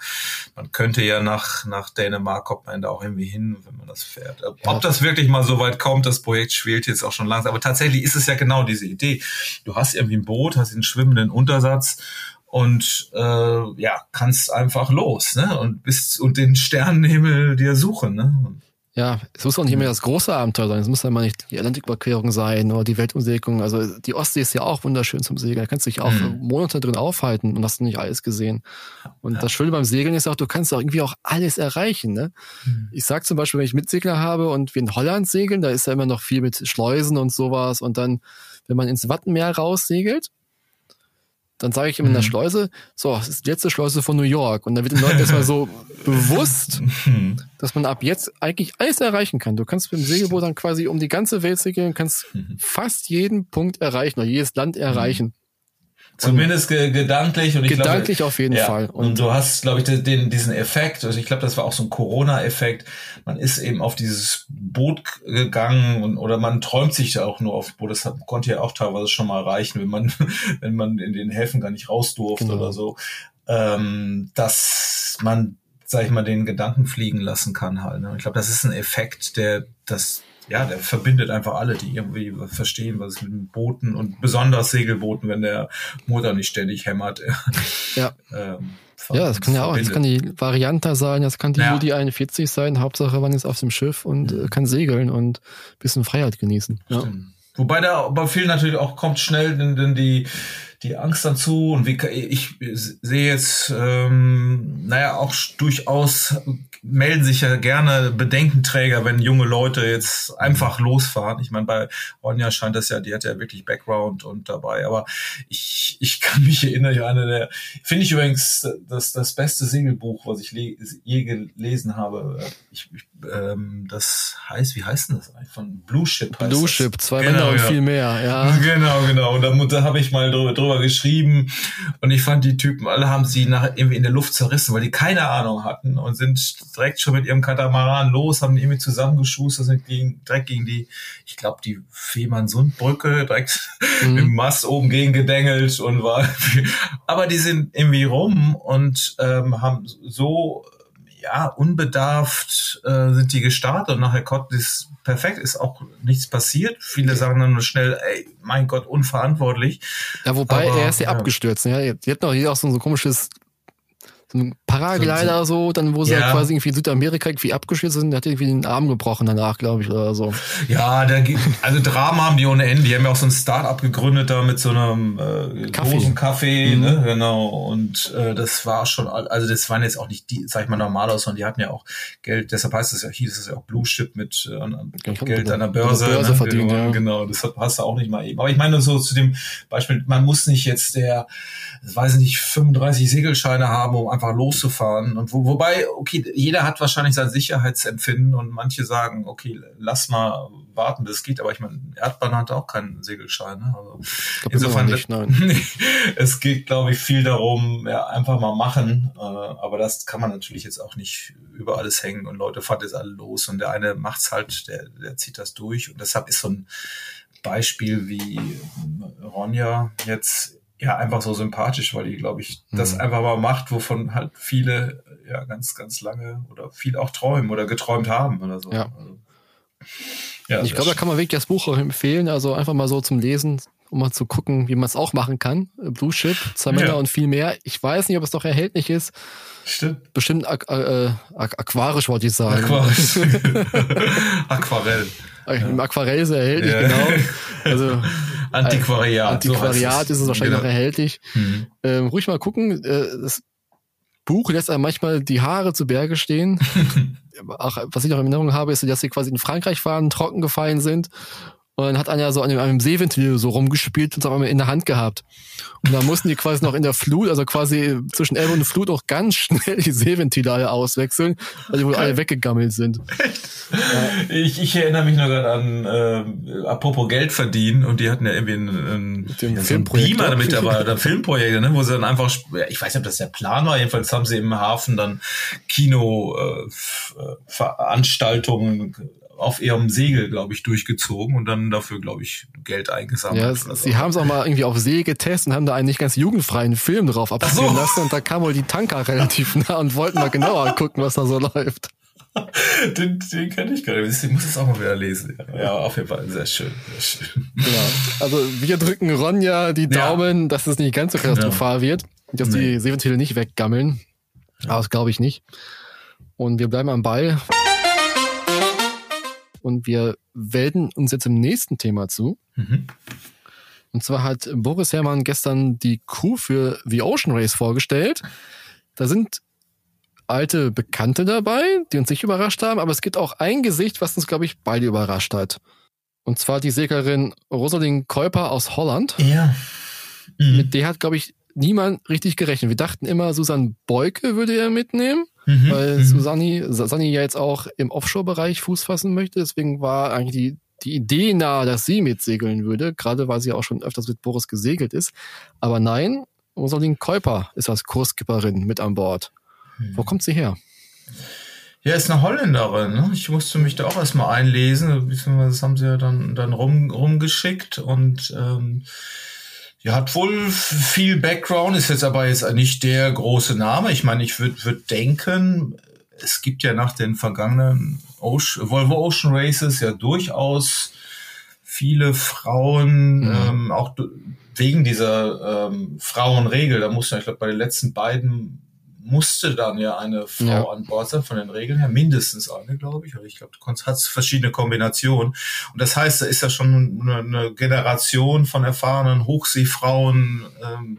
man könnte ja nach, nach Dänemark, kommt man da auch irgendwie hin, wenn man das fährt. Ob ja. das wirklich mal so weit kommt, das Projekt schwelt jetzt auch schon langsam. Aber tatsächlich ist es ja genau diese Idee. Du hast irgendwie ein Boot, hast einen schwimmenden Untersatz und äh, ja, kannst einfach los, ne? Und bist und den Sternenhimmel dir suchen, ne? Ja, es muss auch nicht immer das große Abenteuer sein. Es muss ja mal nicht die Atlantiküberquerung sein oder die Weltumsegelung. Also die Ostsee ist ja auch wunderschön zum Segeln. Da kannst du dich auch mhm. Monate drin aufhalten und hast nicht alles gesehen. Und ja. das Schöne beim Segeln ist auch, du kannst auch irgendwie auch alles erreichen. Ne? Mhm. Ich sag zum Beispiel, wenn ich Mitsegler habe und wir in Holland segeln, da ist ja immer noch viel mit Schleusen und sowas. Und dann, wenn man ins Wattenmeer raussegelt, dann sage ich ihm in der mhm. Schleuse, so, das ist die letzte Schleuse von New York. Und dann wird den Leuten erstmal so bewusst, mhm. dass man ab jetzt eigentlich alles erreichen kann. Du kannst mit dem Segelboot dann quasi um die ganze Welt segeln, kannst mhm. fast jeden Punkt erreichen oder jedes Land erreichen. Zumindest ge gedanklich und ich gedanklich glaube, auf jeden ja, Fall. Und, und, du hast, glaube ich, den, diesen Effekt. Also ich glaube, das war auch so ein Corona-Effekt. Man ist eben auf dieses Boot gegangen und oder man träumt sich auch nur auf Boot. Das hat, konnte ja auch teilweise schon mal reichen, wenn man wenn man in den Häfen gar nicht raus durfte genau. oder so, ähm, dass man sag ich mal, den Gedanken fliegen lassen kann halt. Ne? Ich glaube, das ist ein Effekt, der das ja, der verbindet einfach alle, die irgendwie verstehen, was es mit Booten und besonders Segelbooten, wenn der Motor nicht ständig hämmert. Ja. ähm, ja, das kann ja auch, das kann die Variante sein, das kann die ja. UDI 41 sein, Hauptsache man ist auf dem Schiff und mhm. kann segeln und bisschen Freiheit genießen. Ja. Wobei da bei vielen natürlich auch kommt schnell denn, denn die die Angst dann zu und wie ich sehe jetzt ähm, naja auch durchaus melden sich ja gerne Bedenkenträger, wenn junge Leute jetzt einfach losfahren. Ich meine, bei Ronja scheint das ja, die hat ja wirklich Background und dabei. Aber ich, ich kann mich erinnern, ich eine der, finde ich übrigens das, das beste Singelbuch, was ich je gelesen habe. Ich, ich, ähm, das heißt, wie heißt denn das eigentlich? Von Blue Ship heißt Blue das. Ship, zwei genau, Männer und ja. viel mehr, ja. Genau, genau. Und da, da habe ich mal drüber, drüber geschrieben und ich fand die Typen, alle haben sie nach, irgendwie in der Luft zerrissen, weil die keine Ahnung hatten und sind direkt schon mit ihrem Katamaran los, haben irgendwie zusammengeschustert, sind gegen, direkt gegen die, ich glaube, die Fehmarn-Sund-Brücke, direkt mhm. im Mast oben gegen gedengelt und war, aber die sind irgendwie rum und ähm, haben so ja, unbedarft äh, sind die gestartet und nachher konnten es perfekt, ist auch nichts passiert. Viele sagen dann nur schnell, ey, mein Gott, unverantwortlich. Ja, wobei Aber, er ist ja, ja. abgestürzt. Ne? Die hat noch hier auch so ein komisches so ein Paraglider so, dann wo sie ja. halt quasi irgendwie in Südamerika irgendwie abgeschützt sind, der hat irgendwie den Arm gebrochen danach, glaube ich, oder so. Ja, der, also Dramen haben die ohne Ende. Die haben ja auch so ein Start-up gegründet da mit so einem äh, Kaffee. großen Kaffee, mhm. ne, genau. Und äh, das war schon, also das waren jetzt auch nicht die, sag ich mal, normal aus, sondern die hatten ja auch Geld, deshalb heißt es ja, hieß es ja auch Blue Chip mit äh, Geld an der Börse. Börse ne? verdient, genau, ja. genau, das hast du auch nicht mal eben. Aber ich meine so zu dem Beispiel, man muss nicht jetzt der, weiß ich nicht, 35 Segelscheine haben, um einfach loszufahren. Und wo, wobei, okay, jeder hat wahrscheinlich sein Sicherheitsempfinden und manche sagen, okay, lass mal warten, bis es geht. Aber ich meine, Erdbahn hat auch keinen Segelschein. Ne? Also insofern, nicht, nein. es geht, glaube ich, viel darum, ja, einfach mal machen. Äh, aber das kann man natürlich jetzt auch nicht über alles hängen und Leute fahren jetzt alle los und der eine macht's halt, der, der zieht das durch und deshalb ist so ein Beispiel wie Ronja jetzt ja einfach so sympathisch, weil die, glaube ich, das mhm. einfach mal macht, wovon halt viele ja ganz, ganz lange oder viel auch träumen oder geträumt haben oder so. Ja. Also, ja ich glaube, da kann man wirklich das Buch auch empfehlen, also einfach mal so zum Lesen, um mal zu gucken, wie man es auch machen kann. Blue Ship, zwei Männer ja. und viel mehr. Ich weiß nicht, ob es doch erhältlich ist. Stimmt. Bestimmt ak äh, aquarisch, wollte ich sagen. Aquarisch. Aquarell. Im Aquarell ist er erhältlich, ja. genau. Also Antiquariat. Antiquariat so ist es wahrscheinlich genau. noch erhältlich. Mhm. Ähm, ruhig mal gucken. Äh, das Buch lässt einem manchmal die Haare zu Berge stehen. Auch, was ich noch in Erinnerung habe, ist, dass sie quasi in Frankreich waren, trocken gefallen sind und dann hat Anja so an einem Seeventil so rumgespielt und es auf einmal in der Hand gehabt. Und dann mussten die quasi noch in der Flut, also quasi zwischen Elbe und Flut auch ganz schnell die Seeventile alle auswechseln, weil die wohl alle weggegammelt sind. Ja. Ich, ich erinnere mich noch gerade an, äh, apropos Geld verdienen und die hatten ja irgendwie einen, einen ja, so ein Beamer mit dabei oder Filmprojekte, ne, wo sie dann einfach, ich weiß nicht, ob das der Plan war, jedenfalls haben sie im Hafen dann Kino äh, Veranstaltungen auf ihrem Segel, glaube ich, durchgezogen und dann dafür, glaube ich, Geld eingesammelt. Ja, so. sie haben es auch mal irgendwie auf See getestet und haben da einen nicht ganz jugendfreien Film drauf abspielen so. lassen und da kam wohl die Tanker relativ nah und wollten mal genauer gucken, was da so läuft. den, den kenne ich gerade. Ich muss es auch mal wieder lesen. Ja, auf jeden Fall sehr schön. Sehr schön. Ja, also wir drücken Ronja die Daumen, ja. dass es nicht ganz so katastrophal ja. wird, dass nee. die Seeventile nicht weggammeln. Aber das glaube ich nicht. Und wir bleiben am Ball. Und wir wenden uns jetzt im nächsten Thema zu. Mhm. Und zwar hat Boris Herrmann gestern die Crew für The Ocean Race vorgestellt. Da sind alte Bekannte dabei, die uns nicht überrascht haben, aber es gibt auch ein Gesicht, was uns, glaube ich, beide überrascht hat. Und zwar die Seglerin Rosalind Keuper aus Holland. Ja. Mhm. Mit der hat, glaube ich, niemand richtig gerechnet. Wir dachten immer, Susan Beuke würde er mitnehmen. Mhm, weil mhm. Susanni, Susanni ja jetzt auch im Offshore-Bereich Fuß fassen möchte. Deswegen war eigentlich die, die Idee nahe, dass sie mitsegeln würde, gerade weil sie auch schon öfters mit Boris gesegelt ist. Aber nein, Rosalind Keuper ist als Kurskipperin mit an Bord. Mhm. Wo kommt sie her? Ja, ist eine Holländerin. Ne? Ich musste mich da auch erstmal einlesen, das haben sie ja dann, dann rum, rumgeschickt und ähm, ja, hat wohl viel Background, ist jetzt aber jetzt nicht der große Name. Ich meine, ich würde würd denken, es gibt ja nach den vergangenen Ocean, Volvo Ocean Races ja durchaus viele Frauen, mhm. ähm, auch wegen dieser ähm, Frauenregel. Da musste ich glaube bei den letzten beiden musste dann ja eine Frau ja. an Bord sein, von den Regeln her, mindestens eine, glaube ich. Oder ich glaube, du hast verschiedene Kombinationen. Und das heißt, da ist ja schon eine, eine Generation von erfahrenen Hochseefrauen ähm,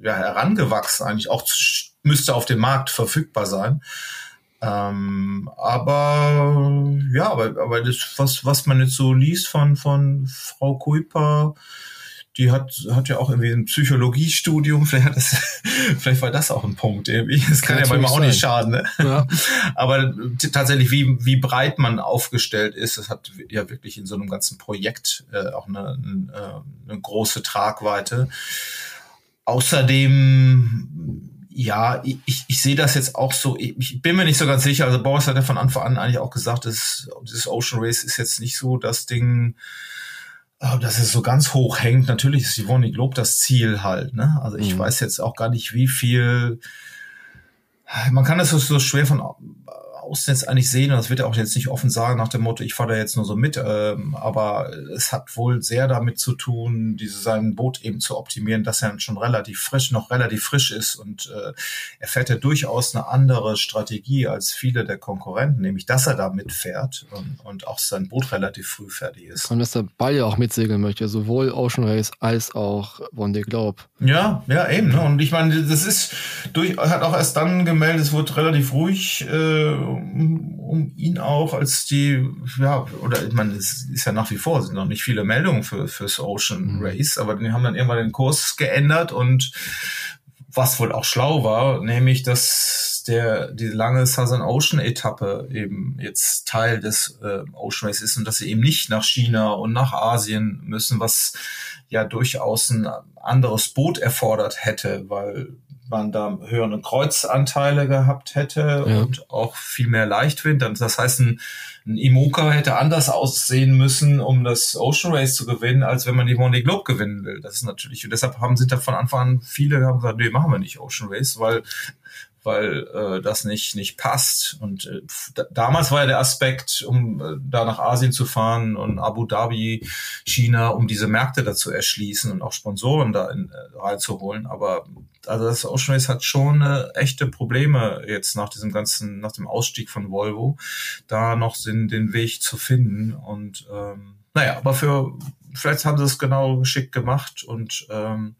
ja, herangewachsen, eigentlich auch müsste auf dem Markt verfügbar sein. Ähm, aber ja, aber, aber das, was, was man jetzt so liest von, von Frau Kuiper, die hat, hat ja auch irgendwie ein Psychologiestudium, vielleicht das, vielleicht war das auch ein Punkt irgendwie. Das kann, kann ja manchmal auch nicht schaden, ne? Ja. Aber tatsächlich, wie, wie breit man aufgestellt ist, das hat ja wirklich in so einem ganzen Projekt äh, auch eine, eine, äh, eine große Tragweite. Außerdem ja, ich, ich sehe das jetzt auch so, ich bin mir nicht so ganz sicher. Also Boris hat ja von Anfang an eigentlich auch gesagt, dass dieses Ocean Race ist jetzt nicht so das Ding, dass es so ganz hoch hängt. Natürlich ist Yvonne Globe das Ziel halt. Ne? Also ich mhm. weiß jetzt auch gar nicht, wie viel. Man kann das so schwer von außen jetzt eigentlich sehen, und das wird er auch jetzt nicht offen sagen nach dem Motto, ich fahre da jetzt nur so mit, ähm, aber es hat wohl sehr damit zu tun, diese, sein Boot eben zu optimieren, dass er schon relativ frisch, noch relativ frisch ist und äh, er fährt ja durchaus eine andere Strategie als viele der Konkurrenten, nämlich dass er da mitfährt und, und auch sein Boot relativ früh fertig ist. Und dass der Ball ja auch mitsegeln möchte, sowohl Ocean Race als auch One Day Globe. Ja, ja, eben. Ne? Und ich meine, das ist durch, hat auch erst dann gemeldet, es wurde relativ ruhig äh, um, um ihn auch, als die, ja, oder ich meine, es ist ja nach wie vor, sind noch nicht viele Meldungen für, fürs Ocean mhm. Race, aber die haben dann irgendwann den Kurs geändert und was wohl auch schlau war, nämlich, dass der, die lange Southern Ocean Etappe eben jetzt Teil des äh, Ocean Race ist und dass sie eben nicht nach China und nach Asien müssen, was ja durchaus ein anderes Boot erfordert hätte, weil man da höhere Kreuzanteile gehabt hätte ja. und auch viel mehr Leichtwind. Das heißt, ein, ein Imoca hätte anders aussehen müssen, um das Ocean Race zu gewinnen, als wenn man die Vendée Globe gewinnen will. Das ist natürlich, und deshalb haben, sind da von Anfang an viele haben gesagt, nee, machen wir nicht Ocean Race, weil weil äh, das nicht nicht passt. Und äh, damals war ja der Aspekt, um äh, da nach Asien zu fahren und Abu Dhabi, China, um diese Märkte da zu erschließen und auch Sponsoren da in, äh, reinzuholen. Aber also das Ocean Race hat schon äh, echte Probleme jetzt nach diesem ganzen, nach dem Ausstieg von Volvo, da noch den, den Weg zu finden. Und ähm, naja, aber für vielleicht haben sie es genau geschickt gemacht und ähm,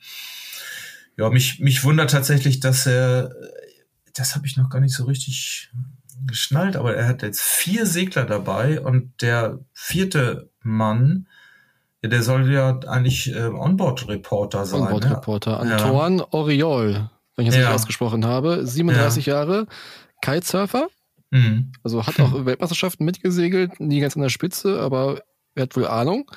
ja, mich, mich wundert tatsächlich, dass er das habe ich noch gar nicht so richtig geschnallt, aber er hat jetzt vier Segler dabei und der vierte Mann, der soll ja eigentlich äh, Onboard-Reporter sein. Onboard-Reporter. Ne? Antoine ja. Oriol, wenn ich das ja. richtig ausgesprochen habe. 37 ja. Jahre, Kitesurfer. Mhm. Also hat auch Weltmeisterschaften mitgesegelt, nie ganz an der Spitze, aber er hat wohl Ahnung.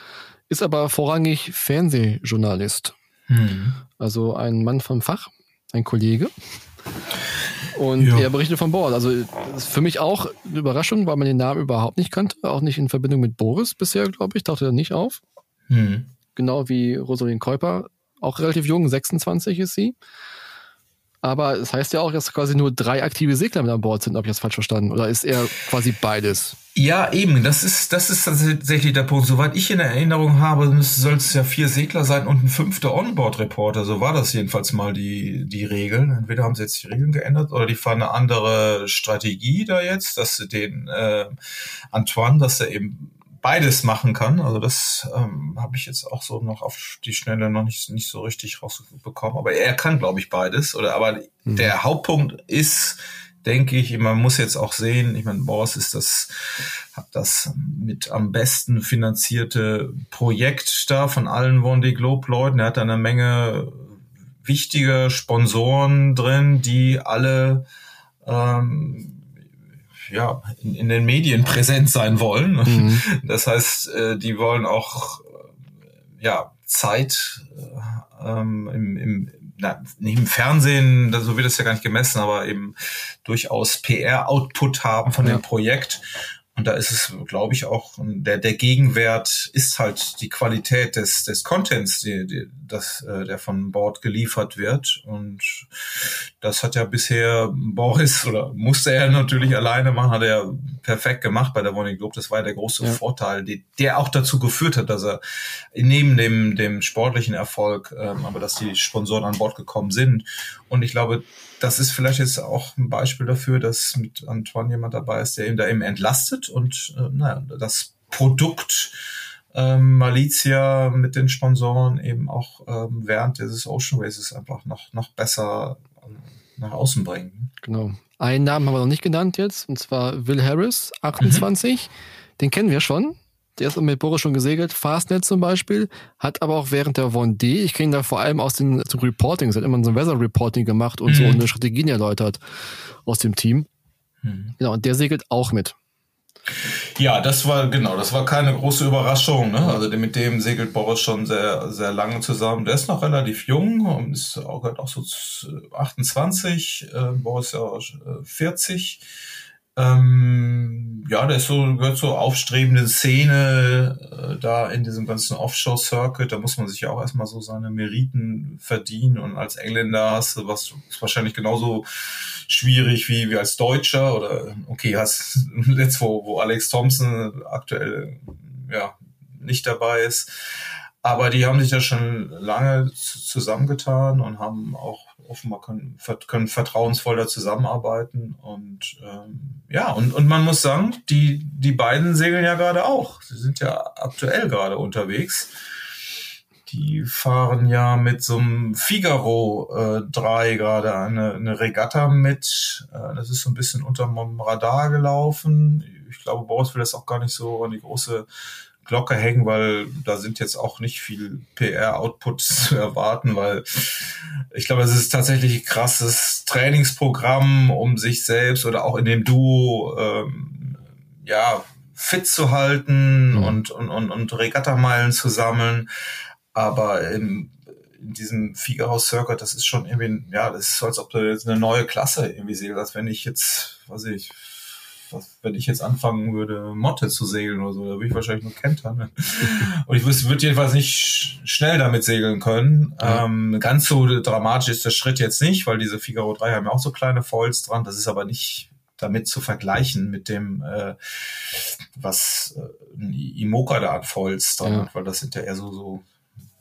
Ist aber vorrangig Fernsehjournalist. Mhm. Also ein Mann vom Fach, ein Kollege. Und ja. er berichtet von Bord. Also für mich auch eine Überraschung, weil man den Namen überhaupt nicht kannte. Auch nicht in Verbindung mit Boris bisher, glaube ich. Tauchte er nicht auf. Hm. Genau wie Rosalind Käuper. Auch relativ jung, 26 ist sie. Aber es heißt ja auch, dass quasi nur drei aktive Segler mit an Bord sind, ob ich das falsch verstanden. Oder ist er quasi beides? Ja, eben. Das ist, das ist tatsächlich der Punkt. Soweit ich in Erinnerung habe, soll es ja vier Segler sein und ein fünfter Onboard-Reporter. So war das jedenfalls mal die, die Regel. Entweder haben sie jetzt die Regeln geändert oder die fahren eine andere Strategie da jetzt, dass sie den äh, Antoine, dass er eben beides machen kann. Also das ähm, habe ich jetzt auch so noch auf die Schnelle noch nicht, nicht so richtig rausbekommen. Aber er kann, glaube ich, beides. Oder aber mhm. der Hauptpunkt ist, denke ich, man muss jetzt auch sehen, ich meine, Boris ist das, hat das mit am besten finanzierte Projekt da von allen Vendée Globe Leuten. Er hat da eine Menge wichtige Sponsoren drin, die alle ähm, ja, in, in den Medien präsent sein wollen. Mhm. Das heißt, äh, die wollen auch äh, ja, Zeit äh, ähm, im, im, na, nicht im Fernsehen, so wird es ja gar nicht gemessen, aber eben durchaus PR-Output haben von ja. dem Projekt. Und da ist es, glaube ich, auch der, der Gegenwert ist halt die Qualität des, des Contents, die, die, das, äh, der von Bord geliefert wird. Und das hat ja bisher Boris oder musste er natürlich alleine machen, hat er perfekt gemacht bei der Warning Globe. Das war ja der große ja. Vorteil, die, der auch dazu geführt hat, dass er neben dem, dem sportlichen Erfolg, ähm, aber dass die Sponsoren an Bord gekommen sind. Und ich glaube, das ist vielleicht jetzt auch ein Beispiel dafür, dass mit Antoine jemand dabei ist, der ihn da eben entlastet und äh, naja, das Produkt ähm, Malizia mit den Sponsoren eben auch ähm, während dieses Ocean Races einfach noch, noch besser ähm, nach außen bringen. Genau. Einen Namen haben wir noch nicht genannt jetzt, und zwar Will Harris, 28. Mhm. Den kennen wir schon der ist mit Boris schon gesegelt, Fastnet zum Beispiel, hat aber auch während der Vendée, ich kenne ihn da vor allem aus dem Reporting, es hat immer so ein Weather Reporting gemacht und mhm. so eine Strategien erläutert aus dem Team. Mhm. Genau, und der segelt auch mit. Ja, das war genau, das war keine große Überraschung. Ne? Also mit dem segelt Boris schon sehr, sehr lange zusammen. Der ist noch relativ jung und ist auch, auch so 28, äh, Boris ja 40. Ähm, ja, ist so, gehört zur aufstrebenden Szene äh, da in diesem ganzen Offshore-Circuit. Da muss man sich ja auch erstmal so seine Meriten verdienen. Und als Engländer hast du was ist wahrscheinlich genauso schwierig wie, wie als Deutscher. Oder okay, hast jetzt, wo, wo Alex Thompson aktuell ja nicht dabei ist. Aber die haben sich ja schon lange zusammengetan und haben auch offenbar können, können vertrauensvoller zusammenarbeiten. Und ähm, ja, und, und man muss sagen, die, die beiden segeln ja gerade auch. Sie sind ja aktuell gerade unterwegs. Die fahren ja mit so einem Figaro äh, 3 gerade eine, eine Regatta mit. Äh, das ist so ein bisschen unterm Radar gelaufen. Ich glaube, Boris will das auch gar nicht so an die große Glocke hängen, weil da sind jetzt auch nicht viel PR-Outputs zu erwarten, weil ich glaube, es ist tatsächlich ein krasses Trainingsprogramm, um sich selbst oder auch in dem Duo ähm, ja fit zu halten mhm. und, und, und, und Regattameilen zu sammeln. Aber im, in diesem Figaro Circuit, das ist schon irgendwie, ja, das ist so, als ob du jetzt eine neue Klasse irgendwie segelst, als wenn ich jetzt, weiß ich, was, wenn ich jetzt anfangen würde, Motte zu segeln oder so, da würde ich wahrscheinlich nur kentern. Und ich würde jedenfalls nicht schnell damit segeln können. Ja. Ähm, ganz so dramatisch ist der Schritt jetzt nicht, weil diese Figaro 3 haben ja auch so kleine Foils dran. Das ist aber nicht damit zu vergleichen mit dem, äh, was äh, ein Imoca da an Foils dran ja. hat, weil das sind ja eher so, so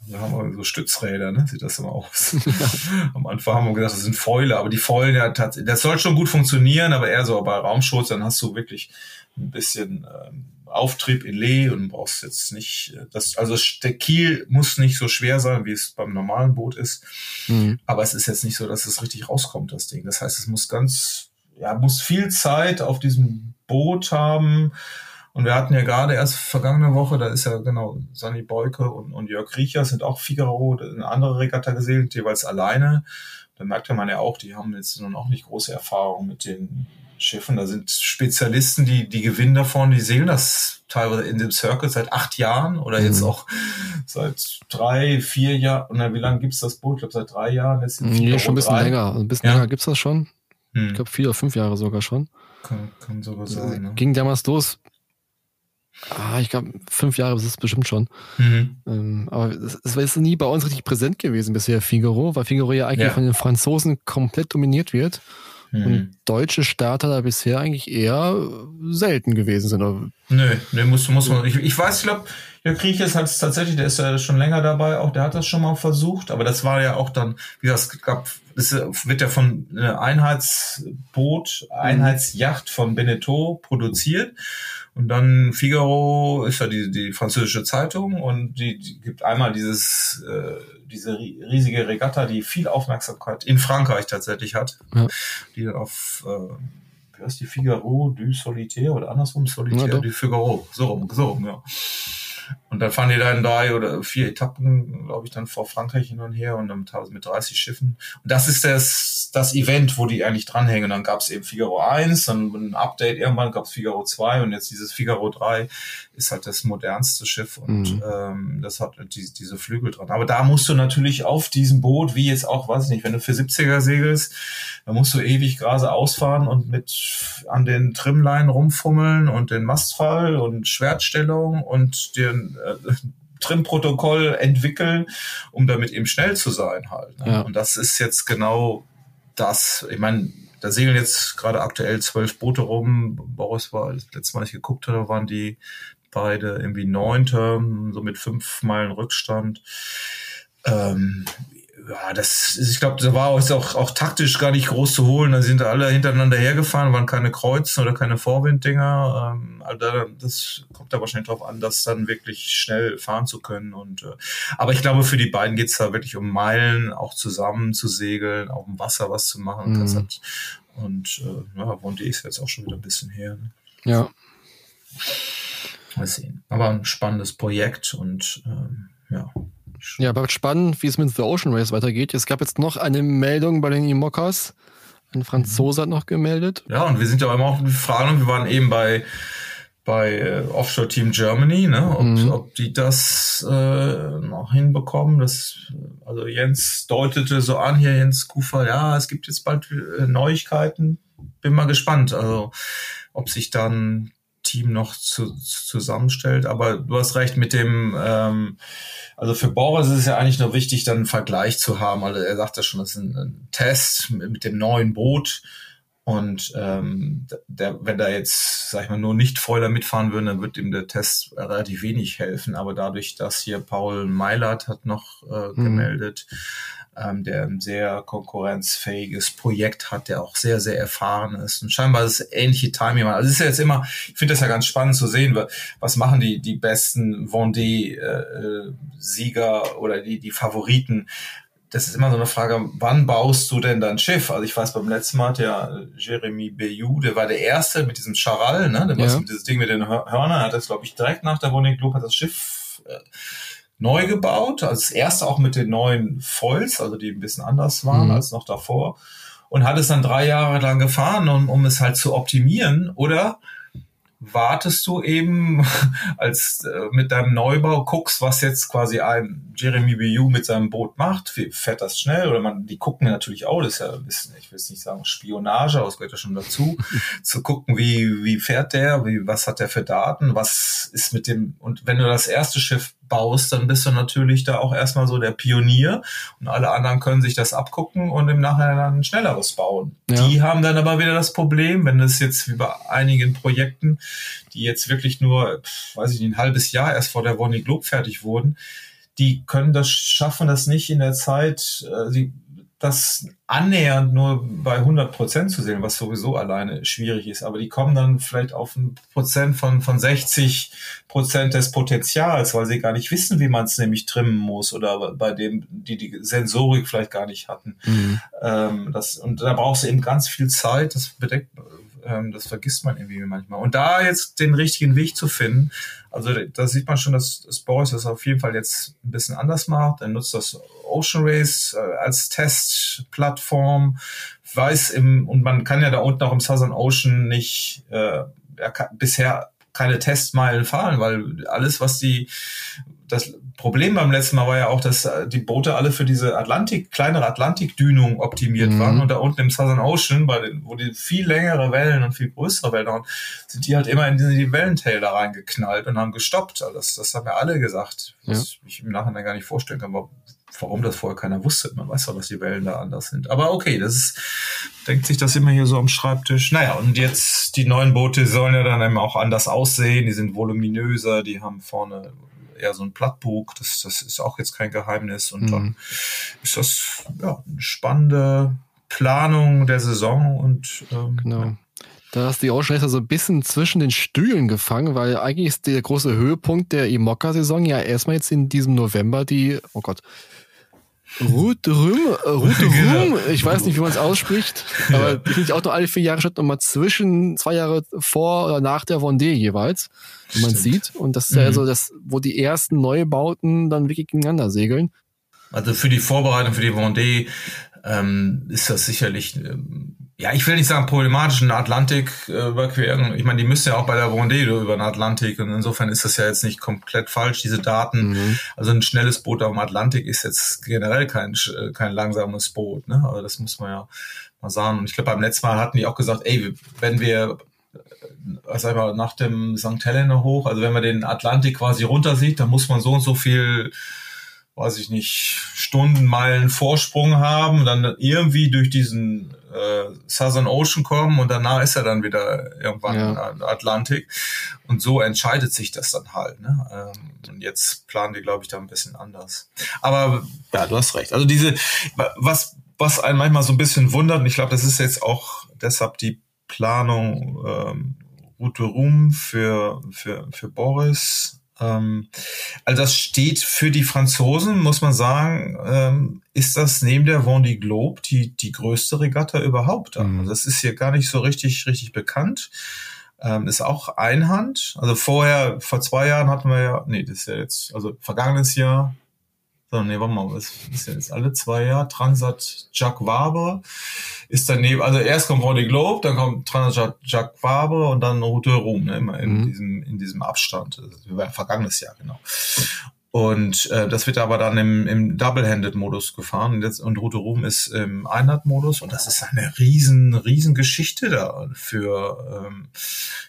da haben wir so Stützräder, ne? Sieht das immer aus. Am Anfang haben wir gesagt, das sind Fäule, aber die Fäule, ja, das soll schon gut funktionieren, aber eher so bei Raumschutz, dann hast du wirklich ein bisschen ähm, Auftrieb in Lee und brauchst jetzt nicht, äh, das, also der Kiel muss nicht so schwer sein, wie es beim normalen Boot ist. Mhm. Aber es ist jetzt nicht so, dass es richtig rauskommt, das Ding. Das heißt, es muss ganz, ja, muss viel Zeit auf diesem Boot haben und wir hatten ja gerade erst vergangene Woche, da ist ja genau Sani Beuke und, und Jörg Riecher sind auch Figaro, eine andere Regatta gesegelt, jeweils alleine. Da merkte man ja auch, die haben jetzt nun auch nicht große Erfahrung mit den Schiffen. Da sind Spezialisten, die, die gewinnen davon, die segeln das teilweise in dem Circle seit acht Jahren oder mhm. jetzt auch seit drei, vier Jahren. Und wie lange gibt's das Boot? Ich glaube, seit drei Jahren. Jetzt nee, schon ein bisschen drei. länger. Ein bisschen ja. länger gibt's das schon. Mhm. Ich glaube, vier oder fünf Jahre sogar schon. Kann, kann sogar sein. Ne? Ging damals los Ah, ich glaube, fünf Jahre ist es bestimmt schon. Mhm. Ähm, aber es, es ist nie bei uns richtig präsent gewesen bisher, Figaro, weil Figaro ja eigentlich ja. von den Franzosen komplett dominiert wird. Mhm. Und deutsche Starter da bisher eigentlich eher selten gewesen sind. Nö, nö, muss, muss man. Ich, ich weiß, ich glaube, der Kriechers hat es tatsächlich, der ist ja schon länger dabei, auch der hat das schon mal versucht, aber das war ja auch dann, wie das gab, das wird ja von äh, Einheitsboot, mhm. Einheitsjacht von Beneteau produziert. Und dann Figaro ist ja die, die französische Zeitung und die, die gibt einmal dieses, äh, diese riesige Regatta, die viel Aufmerksamkeit in Frankreich tatsächlich hat, ja. die dann auf äh, wie heißt die? Figaro du Solitaire oder andersrum? Solitaire ja, du Figaro, so rum, so rum, ja. Und dann fahren die dann drei oder vier Etappen, glaube ich, dann vor Frankreich hin und her und dann mit 30 Schiffen. Und das ist das, das Event, wo die eigentlich dranhängen. Und dann gab es eben Figaro 1, dann ein Update, irgendwann gab es Figaro 2 und jetzt dieses Figaro 3 ist halt das modernste Schiff und mhm. ähm, das hat die, diese Flügel dran. Aber da musst du natürlich auf diesem Boot, wie jetzt auch, weiß ich nicht, wenn du für 70er segelst, da musst du ewig Grase ausfahren und mit an den Trimleinen rumfummeln und den Mastfall und Schwertstellung und den äh, Trimprotokoll entwickeln, um damit eben schnell zu sein halt. Ne? Ja. Und das ist jetzt genau das. Ich meine, da segeln jetzt gerade aktuell zwölf Boote rum. Boris war, das letzte Mal, als ich geguckt habe, waren die beide irgendwie neunte, so mit fünf Meilen Rückstand. Ähm, ja, das, ich glaube, da war auch, auch, auch taktisch gar nicht groß zu holen. Da sind alle hintereinander hergefahren, waren keine Kreuzen oder keine Vorwinddinger. Ähm, also das kommt da wahrscheinlich drauf an, das dann wirklich schnell fahren zu können. Und äh, aber ich glaube, für die beiden geht's da wirklich um Meilen, auch zusammen zu segeln, auch im Wasser was zu machen. Mhm. Halt, und äh, ja, Vendée ist jetzt auch schon wieder ein bisschen her. Ne? Ja. Mal sehen. Aber ein spannendes Projekt und ähm, ja. Ja, aber spannend, wie es mit The Ocean Race weitergeht. Es gab jetzt noch eine Meldung bei den Imokas. Ein Franzose hat noch gemeldet. Ja, und wir sind ja immer auch die Frage, wir waren eben bei bei äh, Offshore Team Germany, ne, ob, mhm. ob die das äh, noch hinbekommen. Das, also Jens deutete so an hier, Jens Kufer, ja, es gibt jetzt bald äh, Neuigkeiten. Bin mal gespannt, also ob sich dann Team noch zu, zusammenstellt. Aber du hast recht mit dem, ähm, also für Boris ist es ja eigentlich nur wichtig, dann einen Vergleich zu haben. Also er sagt ja schon, das ist ein, ein Test mit, mit dem neuen Boot. Und ähm, der, wenn da jetzt, sag ich mal, nur nicht Freuler mitfahren würden, dann wird ihm der Test relativ wenig helfen. Aber dadurch, dass hier Paul Meilert hat noch äh, mhm. gemeldet, ähm, der ein sehr konkurrenzfähiges Projekt hat, der auch sehr, sehr erfahren ist. Und scheinbar ist es ähnliche Timing. Also es ist ja jetzt immer, ich finde das ja ganz spannend zu sehen, was machen die, die besten Vendée-Sieger äh, oder die, die Favoriten das ist immer so eine Frage, wann baust du denn dein Schiff? Also ich weiß, beim letzten Mal hat ja Jeremy Bayou, der war der Erste mit diesem Charal, ne? Der ja. war dieses Ding mit den Hörnern, hat das, glaube ich, direkt nach der Vendée Globe hat das Schiff äh, neu gebaut. Als das erste auch mit den neuen Foils, also die ein bisschen anders waren mhm. als noch davor. Und hat es dann drei Jahre lang gefahren, um, um es halt zu optimieren. Oder wartest du eben als äh, mit deinem Neubau, guckst, was jetzt quasi ein Jeremy Biu mit seinem Boot macht, wie, fährt das schnell? Oder man, die gucken natürlich auch, das ist ja ein bisschen, ich will es nicht sagen Spionage, aber es gehört ja schon dazu, zu gucken, wie, wie fährt der, wie, was hat der für Daten, was ist mit dem, und wenn du das erste Schiff baust, dann bist du natürlich da auch erstmal so der Pionier und alle anderen können sich das abgucken und im Nachhinein dann ein schnelleres bauen. Ja. Die haben dann aber wieder das Problem, wenn das jetzt wie bei einigen Projekten, die jetzt wirklich nur, weiß ich nicht, ein halbes Jahr erst vor der Vonnie Globe fertig wurden, die können das, schaffen das nicht in der Zeit, äh, sie das annähernd nur bei 100 Prozent zu sehen, was sowieso alleine schwierig ist. Aber die kommen dann vielleicht auf ein Prozent von, von 60 Prozent des Potenzials, weil sie gar nicht wissen, wie man es nämlich trimmen muss oder bei dem, die die Sensorik vielleicht gar nicht hatten. Mhm. Ähm, das, und da brauchst du eben ganz viel Zeit. Das bedeckt, ähm, das vergisst man irgendwie manchmal. Und da jetzt den richtigen Weg zu finden, also da sieht man schon, dass, dass Boris das auf jeden Fall jetzt ein bisschen anders macht. Er nutzt das Ocean Race äh, als Testplattform, weiß im, und man kann ja da unten auch im Southern Ocean nicht, äh, er bisher keine Testmeilen fahren, weil alles, was die, das Problem beim letzten Mal war ja auch, dass äh, die Boote alle für diese Atlantik, kleinere Atlantikdünung optimiert mhm. waren und da unten im Southern Ocean, den, wo die viel längere Wellen und viel größere Wellen waren, sind die halt immer in die, die Wellentäler reingeknallt und haben gestoppt. Also das, das haben ja alle gesagt, was ja. ich im Nachhinein gar nicht vorstellen kann, warum das vorher keiner wusste. Man weiß doch, dass die Wellen da anders sind. Aber okay, das ist, denkt sich das immer hier so am Schreibtisch. Naja, und jetzt die neuen Boote sollen ja dann eben auch anders aussehen. Die sind voluminöser, die haben vorne eher so ein Plattbug. Das, das ist auch jetzt kein Geheimnis. Und mhm. dann ist das ja, eine spannende Planung der Saison und ähm, genau. Ja. Da hast du die Ocean so ein bisschen zwischen den Stühlen gefangen, weil eigentlich ist der große Höhepunkt der Imoca-Saison ja erstmal jetzt in diesem November die, oh Gott, Route Rum, äh, Route Rum, ich weiß nicht, wie man es ausspricht, aber die finde ich auch nur alle vier Jahre statt nochmal zwischen zwei Jahre vor oder nach der Vendée jeweils, wie man sieht. Und das ist mhm. ja so das, wo die ersten Neubauten dann wirklich gegeneinander segeln. Also für die Vorbereitung für die Vendée ähm, ist das sicherlich ähm, ja, ich will nicht sagen problematisch, einen Atlantik äh, überqueren. Ich meine, die müssen ja auch bei der Vendée über den Atlantik und insofern ist das ja jetzt nicht komplett falsch, diese Daten. Mhm. Also ein schnelles Boot auf dem Atlantik ist jetzt generell kein, äh, kein langsames Boot, ne? Aber das muss man ja mal sagen. Und ich glaube, beim letzten Mal hatten die auch gesagt, ey, wenn wir äh, sag mal, nach dem St. Helena hoch, also wenn man den Atlantik quasi runter sieht, dann muss man so und so viel weiß ich nicht, Stundenmeilen Vorsprung haben, dann irgendwie durch diesen äh, Southern Ocean kommen und danach ist er dann wieder irgendwann ja. Atlantik. Und so entscheidet sich das dann halt. Ne? Ähm, und jetzt planen die, glaube ich, da ein bisschen anders. Aber ja, du hast recht. Also diese, was, was einen manchmal so ein bisschen wundert, und ich glaube, das ist jetzt auch deshalb die Planung ähm, Route Rum für, für, für Boris ähm, also das steht für die Franzosen, muss man sagen, ähm, ist das neben der Vendée Globe die, die größte Regatta überhaupt. Mhm. Also das ist hier gar nicht so richtig, richtig bekannt. Ähm, ist auch Einhand. Also vorher, vor zwei Jahren hatten wir ja, nee, das ist ja jetzt, also vergangenes Jahr so, nee, warte mal, was ist jetzt alle zwei Jahre? Transat Jacques Waber ist daneben, also erst kommt Roddy Globe, dann kommt Transat Jacques Waber und dann Route Rum, ne, immer in mhm. diesem, in diesem Abstand. Das war vergangenes Jahr, genau. Und äh, das wird aber dann im, im Double-Handed-Modus gefahren. Und, jetzt, und Route Rum ist im Einheit-Modus. Und das ist eine riesen, riesen Geschichte da für, ähm,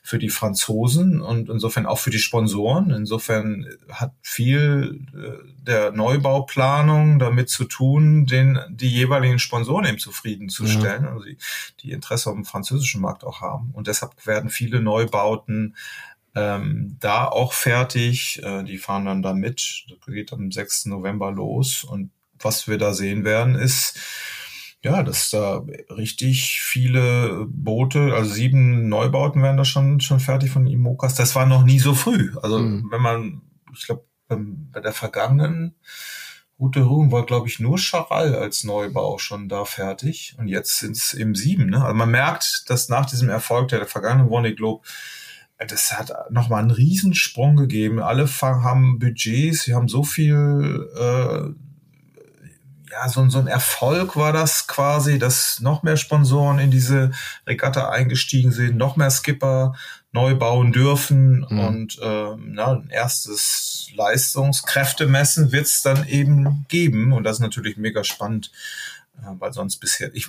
für die Franzosen und insofern auch für die Sponsoren. Insofern hat viel äh, der Neubauplanung damit zu tun, den, die jeweiligen Sponsoren eben zufriedenzustellen, ja. also die, die Interesse am französischen Markt auch haben. Und deshalb werden viele Neubauten ähm, da auch fertig. Äh, die fahren dann da mit. Das geht am 6. November los. Und was wir da sehen werden, ist, ja, dass da richtig viele Boote, also sieben Neubauten werden da schon, schon fertig von Imokas. Das war noch nie so früh. Also mhm. wenn man, ich glaube, bei der vergangenen Route Ruhm war, glaube ich, nur Charal als Neubau schon da fertig. Und jetzt sind es eben sieben. Ne? Also man merkt, dass nach diesem Erfolg der, der vergangenen Warning Globe das hat nochmal einen Riesensprung gegeben. Alle haben Budgets, sie haben so viel, äh, ja, so, so ein Erfolg war das quasi, dass noch mehr Sponsoren in diese Regatta eingestiegen sind, noch mehr Skipper neu bauen dürfen mhm. und äh, na, ein erstes Leistungskräftemessen wird es dann eben geben und das ist natürlich mega spannend, weil sonst bisher, ich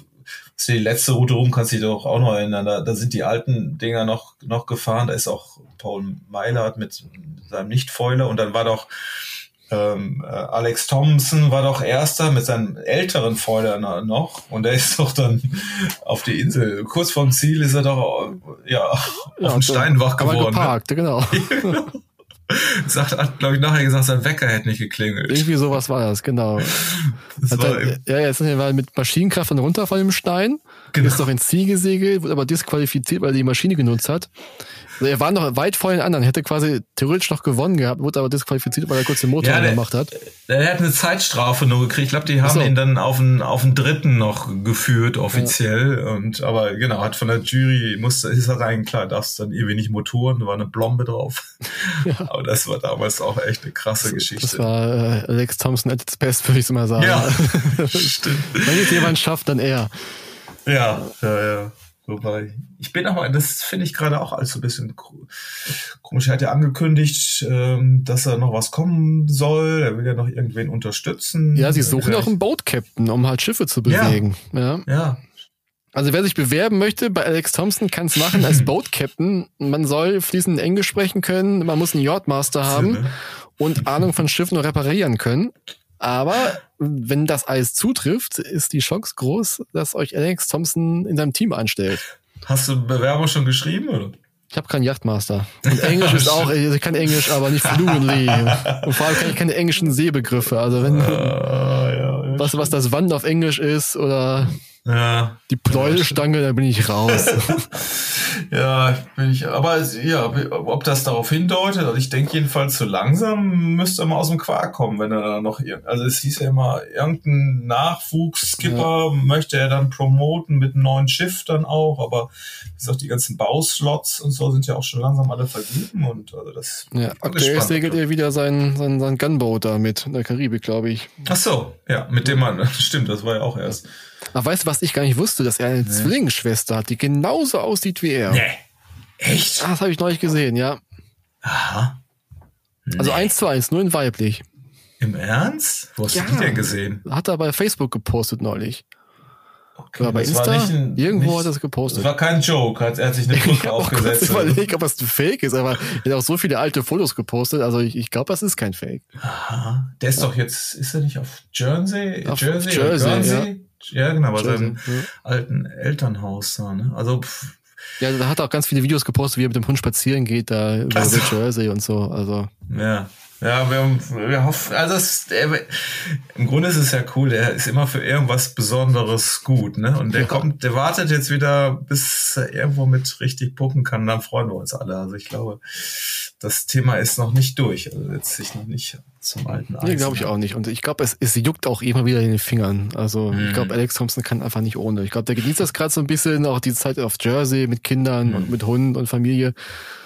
die letzte Route rum kannst du dich doch auch noch erinnern, da, da sind die alten Dinger noch, noch gefahren, da ist auch Paul Meilert mit seinem Nichtfäuler und dann war doch ähm, äh, Alex Thompson war doch erster mit seinem älteren Foiler noch und er ist doch dann auf die Insel. Kurz vorm Ziel ist er doch ja, ja auf den Stein wach geworden. Ne? Geparkt, genau. Sagt, hat, glaube ich, nachher gesagt, sein Wecker hätte nicht geklingelt. Irgendwie sowas war das, genau. Das war dann, ja, jetzt sind wir mit Maschinenkraft dann runter von dem Stein. Genau. Ist doch ins Ziel gesegelt, wurde aber disqualifiziert, weil er die Maschine genutzt hat. Also er war noch weit vor den anderen, hätte quasi theoretisch noch gewonnen gehabt, wurde aber disqualifiziert, weil er kurz den Motor ja, der, gemacht hat. Der hat eine Zeitstrafe nur gekriegt. Ich glaube, die haben so. ihn dann auf den, auf den dritten noch geführt, offiziell. Ja. Und aber genau, hat von der Jury, musste, ist er rein, klar, darfst dann irgendwie nicht Motoren, da war eine Blombe drauf. Ja. Aber das war damals auch echt eine krasse das, Geschichte. Das war äh, Alex Thompson at its best, würde ich mal sagen. Ja, stimmt. Wenn es jemand schafft, dann er. Ja, ja, ja. Wobei, ich bin aber, das finde ich gerade auch als so ein bisschen komisch. Er hat ja angekündigt, ähm, dass er noch was kommen soll. Er will ja noch irgendwen unterstützen. Ja, sie suchen auch einen Boat Captain, um halt Schiffe zu bewegen. Ja. ja. ja. Also wer sich bewerben möchte bei Alex Thompson, kann es machen als Boat Captain. Man soll fließend Englisch sprechen können, man muss einen Yachtmaster haben ne? und Ahnung von Schiffen und reparieren können. Aber wenn das alles zutrifft, ist die Chance groß, dass euch Alex Thompson in seinem Team anstellt. Hast du Bewerbung schon geschrieben, oder? Ich habe keinen Yachtmaster. Und Englisch ist auch, ich kann Englisch, aber nicht fluently. Und vor allem kann ich keine englischen Seebegriffe. Also wenn, uh, ja, was, was das Wand auf Englisch ist oder ja. Die Pleuelstange, da bin ich raus. ja, bin ich, aber ja, ob das darauf hindeutet, also ich denke jedenfalls so langsam müsste er mal aus dem Quark kommen, wenn er da noch, also es hieß ja immer, irgendein Nachwuchsskipper ja. möchte er dann promoten mit einem neuen Schiff dann auch, aber wie gesagt, die ganzen Bauslots und so sind ja auch schon langsam alle vergeben und also das. Ja, aktuell segelt er wieder sein, sein, sein Gunboat da mit in der Karibik, glaube ich. Ach so, ja, mit dem Mann, stimmt, das war ja auch erst. Aber weißt du, was ich gar nicht wusste, dass er eine nee. Zwillingsschwester hat, die genauso aussieht wie er. Nee. Echt? Ah, das habe ich neulich gesehen, ja. Aha. Nee. Also eins zu eins, nur in weiblich. Im Ernst? Wo hast ja. du die denn gesehen? Hat er bei Facebook gepostet neulich. Okay, Oder bei Insta? Ein, irgendwo nicht, hat er es gepostet. Das war kein Joke, er hat sich eine Brücke aufgesetzt. Ich überlege, ob das ein Fake ist, aber er hat auch so viele alte Fotos gepostet, also ich, ich glaube, das ist kein Fake. Aha. Der ist ja. doch jetzt, ist er nicht auf Jersey? Auf Jersey? Jersey, ja. Ja, genau, bei seinem ja. alten Elternhaus da, ne? Also pff. Ja, da hat er auch ganz viele Videos gepostet, wie er mit dem Hund spazieren geht, da über also. Jersey und so. Also. Ja. Ja, wir, wir hoffen, also es, der, im Grunde ist es ja cool, der ist immer für irgendwas Besonderes gut, ne? Und der ja. kommt, der wartet jetzt wieder, bis er irgendwo mit richtig pucken kann, dann freuen wir uns alle. Also ich glaube, das Thema ist noch nicht durch, also setzt sich noch nicht zum alten Eis. Nee, glaube ich auch nicht. Und ich glaube, es, es juckt auch immer wieder in den Fingern. Also mhm. ich glaube, Alex Thompson kann einfach nicht ohne. Ich glaube, der genießt das gerade so ein bisschen, auch die Zeit auf Jersey mit Kindern mhm. und mit Hunden und Familie.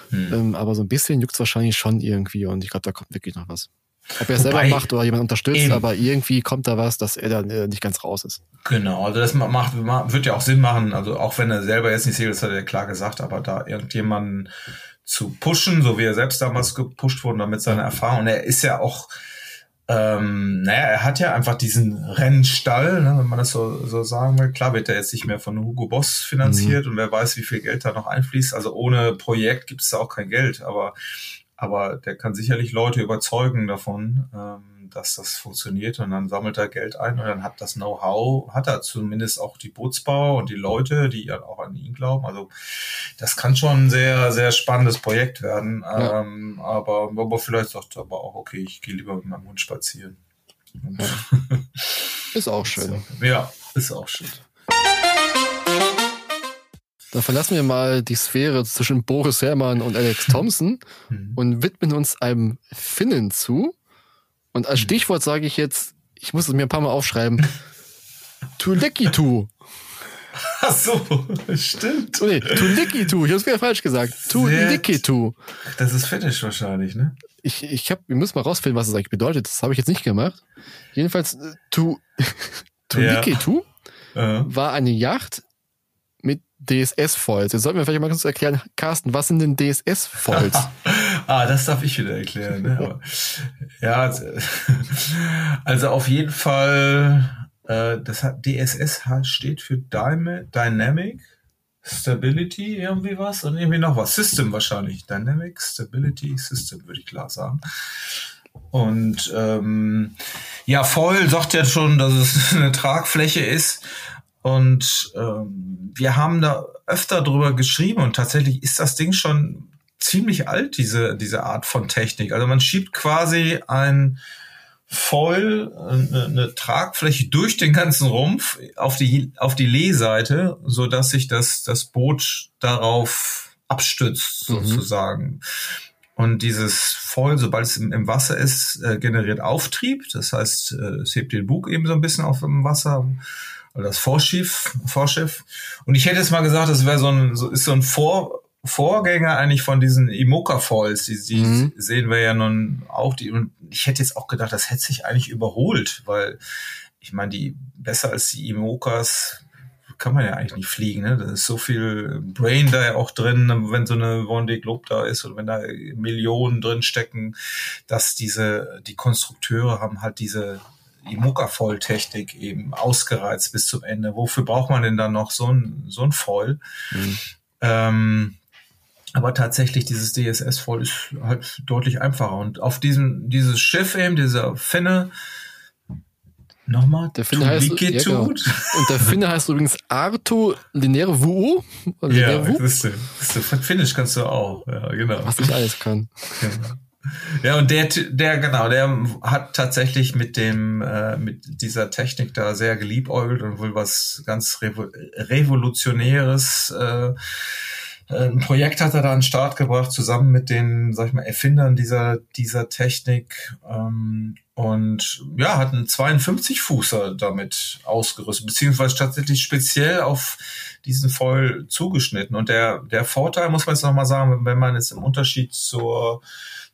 Mhm. Ähm, aber so ein bisschen juckt es wahrscheinlich schon irgendwie und ich glaube, da kommt wirklich noch was. Ob er es selber macht oder jemand unterstützt, eben. aber irgendwie kommt da was, dass er da äh, nicht ganz raus ist. Genau, also das macht, wird ja auch Sinn machen, also auch wenn er selber jetzt nicht sieht, das hat er klar gesagt, aber da irgendjemanden zu pushen, so wie er selbst damals gepusht wurde, damit seine Erfahrung. Und er ist ja auch, ähm, naja, er hat ja einfach diesen Rennstall, ne, wenn man das so, so sagen will. Klar wird er jetzt nicht mehr von Hugo Boss finanziert mhm. und wer weiß, wie viel Geld da noch einfließt. Also ohne Projekt gibt es da auch kein Geld, aber, aber der kann sicherlich Leute überzeugen davon. Ähm, dass das funktioniert und dann sammelt er Geld ein und dann hat das Know-how, hat er zumindest auch die Bootsbauer und die Leute, die auch an ihn glauben. Also das kann schon ein sehr, sehr spannendes Projekt werden. Ja. Ähm, aber, aber vielleicht sagt er aber auch, okay, ich gehe lieber mit meinem Hund spazieren. Ja. Ist auch schön. Ja, ist auch schön. Dann verlassen wir mal die Sphäre zwischen Boris Herrmann und Alex Thompson mhm. und widmen uns einem Finnen zu. Und als hm. Stichwort sage ich jetzt, ich muss es mir ein paar Mal aufschreiben, Tulekitu. Ach so, stimmt. Nee, Tulikitu, ich hab's wieder falsch gesagt. Tulikitu. Das ist Finnisch wahrscheinlich, ne? Ich, ich hab, wir müssen mal rausfinden, was das eigentlich bedeutet. Das habe ich jetzt nicht gemacht. Jedenfalls, äh, tu, Tulikitu ja. war eine Yacht mit DSS-Foils. Jetzt sollten wir vielleicht mal kurz erklären, Carsten, was sind denn DSS-Foils? ah, das darf ich wieder erklären. Ne? Aber, ja, also auf jeden Fall äh, das hat DSS steht für Dynamic Stability, irgendwie was und irgendwie noch was. System wahrscheinlich. Dynamic Stability System, würde ich klar sagen. Und ähm, ja, Foil sagt ja schon, dass es eine Tragfläche ist. Und ähm, wir haben da öfter drüber geschrieben und tatsächlich ist das Ding schon ziemlich alt, diese, diese Art von Technik. Also man schiebt quasi ein Foil, eine, eine Tragfläche durch den ganzen Rumpf auf die, auf die Lehseite, so dass sich das, das Boot darauf abstützt, mhm. sozusagen. Mhm. Und dieses Foil, sobald es im, im Wasser ist, äh, generiert Auftrieb. Das heißt, äh, es hebt den Bug eben so ein bisschen auf dem Wasser. Das Vorschiff, Vorschiff. Und ich hätte jetzt mal gesagt, das wäre so ein, so, ist so ein Vor, Vorgänger eigentlich von diesen Imoca Falls, die, die mhm. sehen wir ja nun auch. Die, und ich hätte jetzt auch gedacht, das hätte sich eigentlich überholt, weil ich meine, die besser als die Imocas kann man ja eigentlich nicht fliegen. Ne? Da ist so viel Brain da ja auch drin, wenn so eine Vendée Globe da ist oder wenn da Millionen drin stecken, dass diese, die Konstrukteure haben halt diese Imoca-Foil-Technik eben ausgereizt bis zum Ende. Wofür braucht man denn dann noch so ein, so ein Foil? Mhm. Ähm, aber tatsächlich, dieses DSS voll ist halt deutlich einfacher. Und auf diesem, dieses Schiff eben, dieser Finne, nochmal, der Finne heißt, ja, genau. Und der Finne heißt übrigens Arto Linere Vuo. Ja, das ist, Finnisch kannst du auch, ja, genau. Was ich alles kann. Genau. Ja, und der, der, genau, der hat tatsächlich mit dem, äh, mit dieser Technik da sehr geliebäugelt und wohl was ganz Revo Revolutionäres äh, ein Projekt hat er da an den Start gebracht, zusammen mit den, sag ich mal, Erfindern dieser, dieser Technik. Ähm, und ja, hat einen 52-Fußer damit ausgerüstet, beziehungsweise tatsächlich speziell auf diesen Foil zugeschnitten. Und der, der Vorteil, muss man jetzt nochmal sagen, wenn man jetzt im Unterschied zur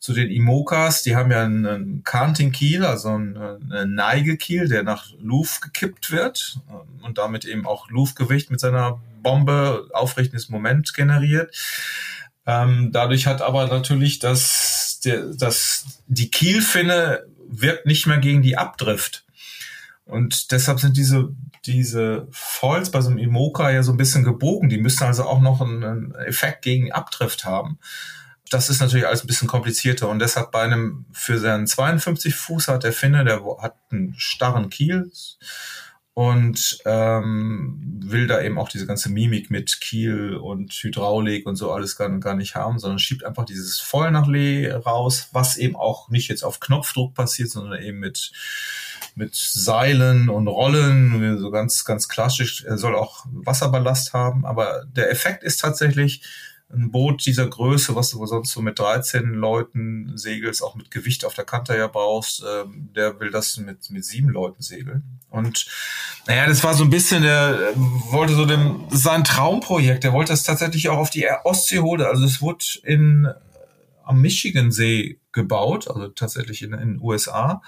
zu den Imokas, die haben ja einen, einen Canting-Kiel, also einen, einen Neigekiel, der nach Luft gekippt wird ähm, und damit eben auch Luftgewicht mit seiner Bombe aufrichtendes Moment generiert. Ähm, dadurch hat aber natürlich das, der, das, die Kielfinne wirkt nicht mehr gegen die Abdrift. Und deshalb sind diese, diese Foils bei so einem Imoka ja so ein bisschen gebogen. Die müssen also auch noch einen Effekt gegen Abdrift haben das ist natürlich alles ein bisschen komplizierter und deshalb bei einem, für seinen 52 Fuß hat der Finne, der hat einen starren Kiel und ähm, will da eben auch diese ganze Mimik mit Kiel und Hydraulik und so alles gar, gar nicht haben, sondern schiebt einfach dieses Voll nach Lee raus, was eben auch nicht jetzt auf Knopfdruck passiert, sondern eben mit mit Seilen und Rollen, so ganz, ganz klassisch. Er soll auch Wasserballast haben, aber der Effekt ist tatsächlich, ein Boot dieser Größe, was du sonst so mit 13 Leuten segelst, auch mit Gewicht auf der Kante ja brauchst, ähm, der will das mit, mit sieben Leuten segeln. Und naja, das war so ein bisschen, der wollte so dem, sein Traumprojekt, der wollte das tatsächlich auch auf die Ostsee holen. Also es wurde in, am Michigansee gebaut, also tatsächlich in den USA.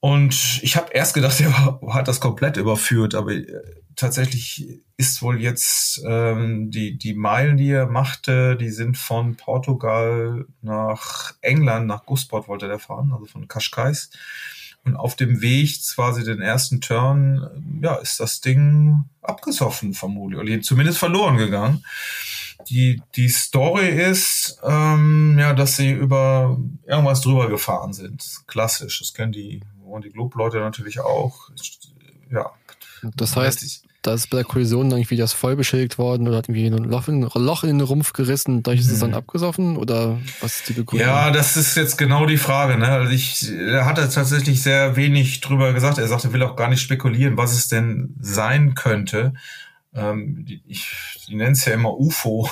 Und ich habe erst gedacht, er hat das komplett überführt, aber äh, tatsächlich ist wohl jetzt ähm, die, die Meilen, die er machte, die sind von Portugal nach England, nach Gosport wollte der fahren, also von Cascais. Und auf dem Weg quasi den ersten Turn, ja, ist das Ding abgesoffen vermutlich, oder zumindest verloren gegangen. Die, die Story ist, ähm, ja, dass sie über irgendwas drüber gefahren sind. Klassisch. Das kennen die, die Globe-Leute natürlich auch. Ja. Das heißt, da ist bei der Kollision irgendwie das voll beschädigt worden oder hat irgendwie ein Loch in, Loch in den Rumpf gerissen, dadurch ist es dann mhm. abgesoffen oder was ist die Begründung? Ja, das ist jetzt genau die Frage. Ne? Also ich, er hat tatsächlich sehr wenig drüber gesagt. Er sagte, er will auch gar nicht spekulieren, was es denn sein könnte. Ähm, ich, ich nenne es ja immer UFO,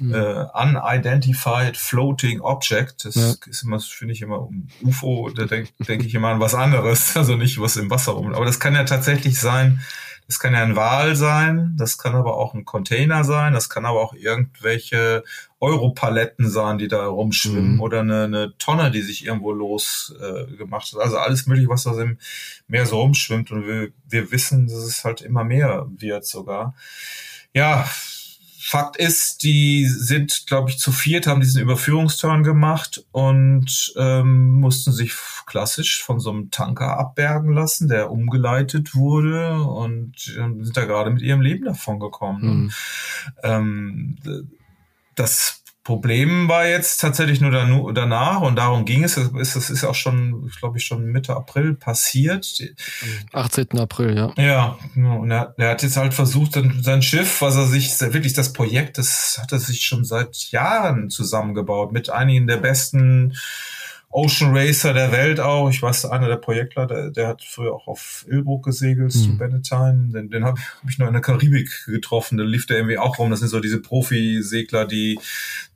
mhm. äh, Unidentified Floating Object. Das ja. ist immer, finde ich immer UFO, da denke denk ich immer an was anderes, also nicht was im Wasser rum. Aber das kann ja tatsächlich sein, Es kann ja ein Wal sein, das kann aber auch ein Container sein, das kann aber auch irgendwelche Europaletten sein, die da rumschwimmen mhm. oder eine, eine, Tonne, die sich irgendwo losgemacht äh, gemacht hat. Also alles mögliche, was da im Meer so rumschwimmt und wir, wir wissen, dass es halt immer mehr wird sogar. Ja, Fakt ist, die sind, glaube ich, zu viert, haben diesen Überführungsturn gemacht und ähm, mussten sich klassisch von so einem Tanker abbergen lassen, der umgeleitet wurde und ähm, sind da gerade mit ihrem Leben davon gekommen. Mhm. Ähm, das Problem war jetzt tatsächlich nur danach und darum ging es. Das ist auch schon, glaube ich, schon Mitte April passiert. 18. April, ja. Ja, und er, er hat jetzt halt versucht, sein Schiff, was er sich, wirklich das Projekt, das hat er sich schon seit Jahren zusammengebaut mit einigen der besten Ocean Racer der Welt auch. Ich weiß, einer der Projektleiter, der hat früher auch auf Ilbruck gesegelt mhm. zu Benetton. Den, den habe hab ich noch in der Karibik getroffen. Da lief der irgendwie auch rum. Das sind so diese Profi-Segler, die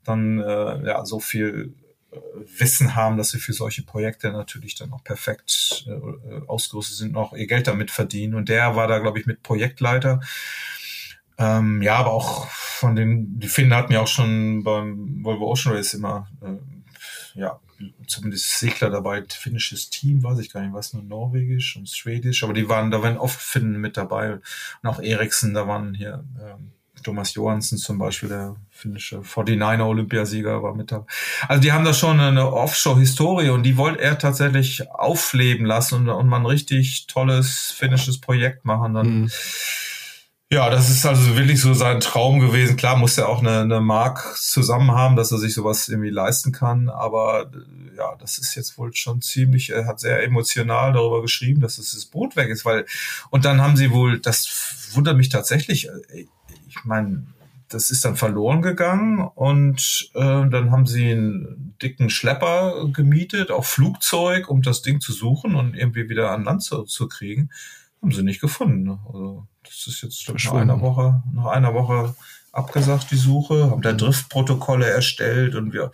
dann äh, ja so viel äh, Wissen haben, dass sie für solche Projekte natürlich dann auch perfekt äh, ausgerüstet sind, noch ihr Geld damit verdienen. Und der war da, glaube ich, mit Projektleiter. Ähm, ja, aber auch von den, die Finnen hatten ja auch schon beim Volvo Ocean Race immer äh, ja, zumindest Segler dabei, finnisches Team, weiß ich gar nicht, was nur norwegisch und schwedisch, aber die waren, da waren oft Finnen mit dabei und auch Eriksen, da waren hier ähm, Thomas Johansen zum Beispiel, der finnische 49er Olympiasieger war mit dabei. Also die haben da schon eine Offshore-Historie und die wollte er tatsächlich aufleben lassen und, und mal ein richtig tolles finnisches Projekt machen. Dann mhm ja, das ist also wirklich so sein Traum gewesen. Klar muss er auch eine, eine Mark zusammen haben, dass er sich sowas irgendwie leisten kann. Aber äh, ja, das ist jetzt wohl schon ziemlich, er hat sehr emotional darüber geschrieben, dass es das Boot weg ist. Weil, und dann haben sie wohl, das wundert mich tatsächlich, äh, ich meine, das ist dann verloren gegangen und äh, dann haben sie einen dicken Schlepper gemietet, auch Flugzeug, um das Ding zu suchen und irgendwie wieder an Land zu, zu kriegen. Haben sie nicht gefunden. Ne? Also das ist jetzt nach einer Woche, nach einer Woche abgesagt, die Suche, haben da. Driftprotokolle erstellt und wir,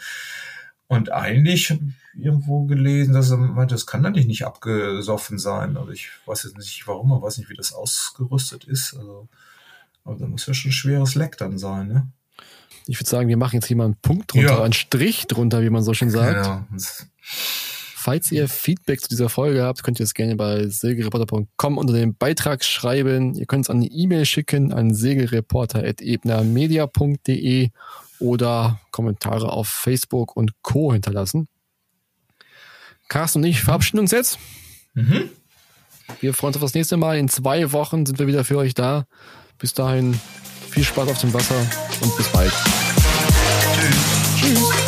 und eigentlich irgendwo gelesen, dass er meinte, das kann eigentlich nicht abgesoffen sein. Also ich weiß jetzt nicht warum, man weiß nicht, wie das ausgerüstet ist. Also, aber da muss ja schon ein schweres Leck dann sein, ne? Ich würde sagen, wir machen jetzt hier mal einen Punkt drunter, ja. einen Strich drunter, wie man so schön sagt. Ja. Falls ihr Feedback zu dieser Folge habt, könnt ihr es gerne bei segelreporter.com unter dem Beitrag schreiben. Ihr könnt es an die E-Mail schicken an segelreporter.ebnermedia.de oder Kommentare auf Facebook und Co. hinterlassen. Carsten und ich verabschieden uns jetzt. Mhm. Wir freuen uns auf das nächste Mal. In zwei Wochen sind wir wieder für euch da. Bis dahin viel Spaß auf dem Wasser und bis bald. Tschüss. Tschüss.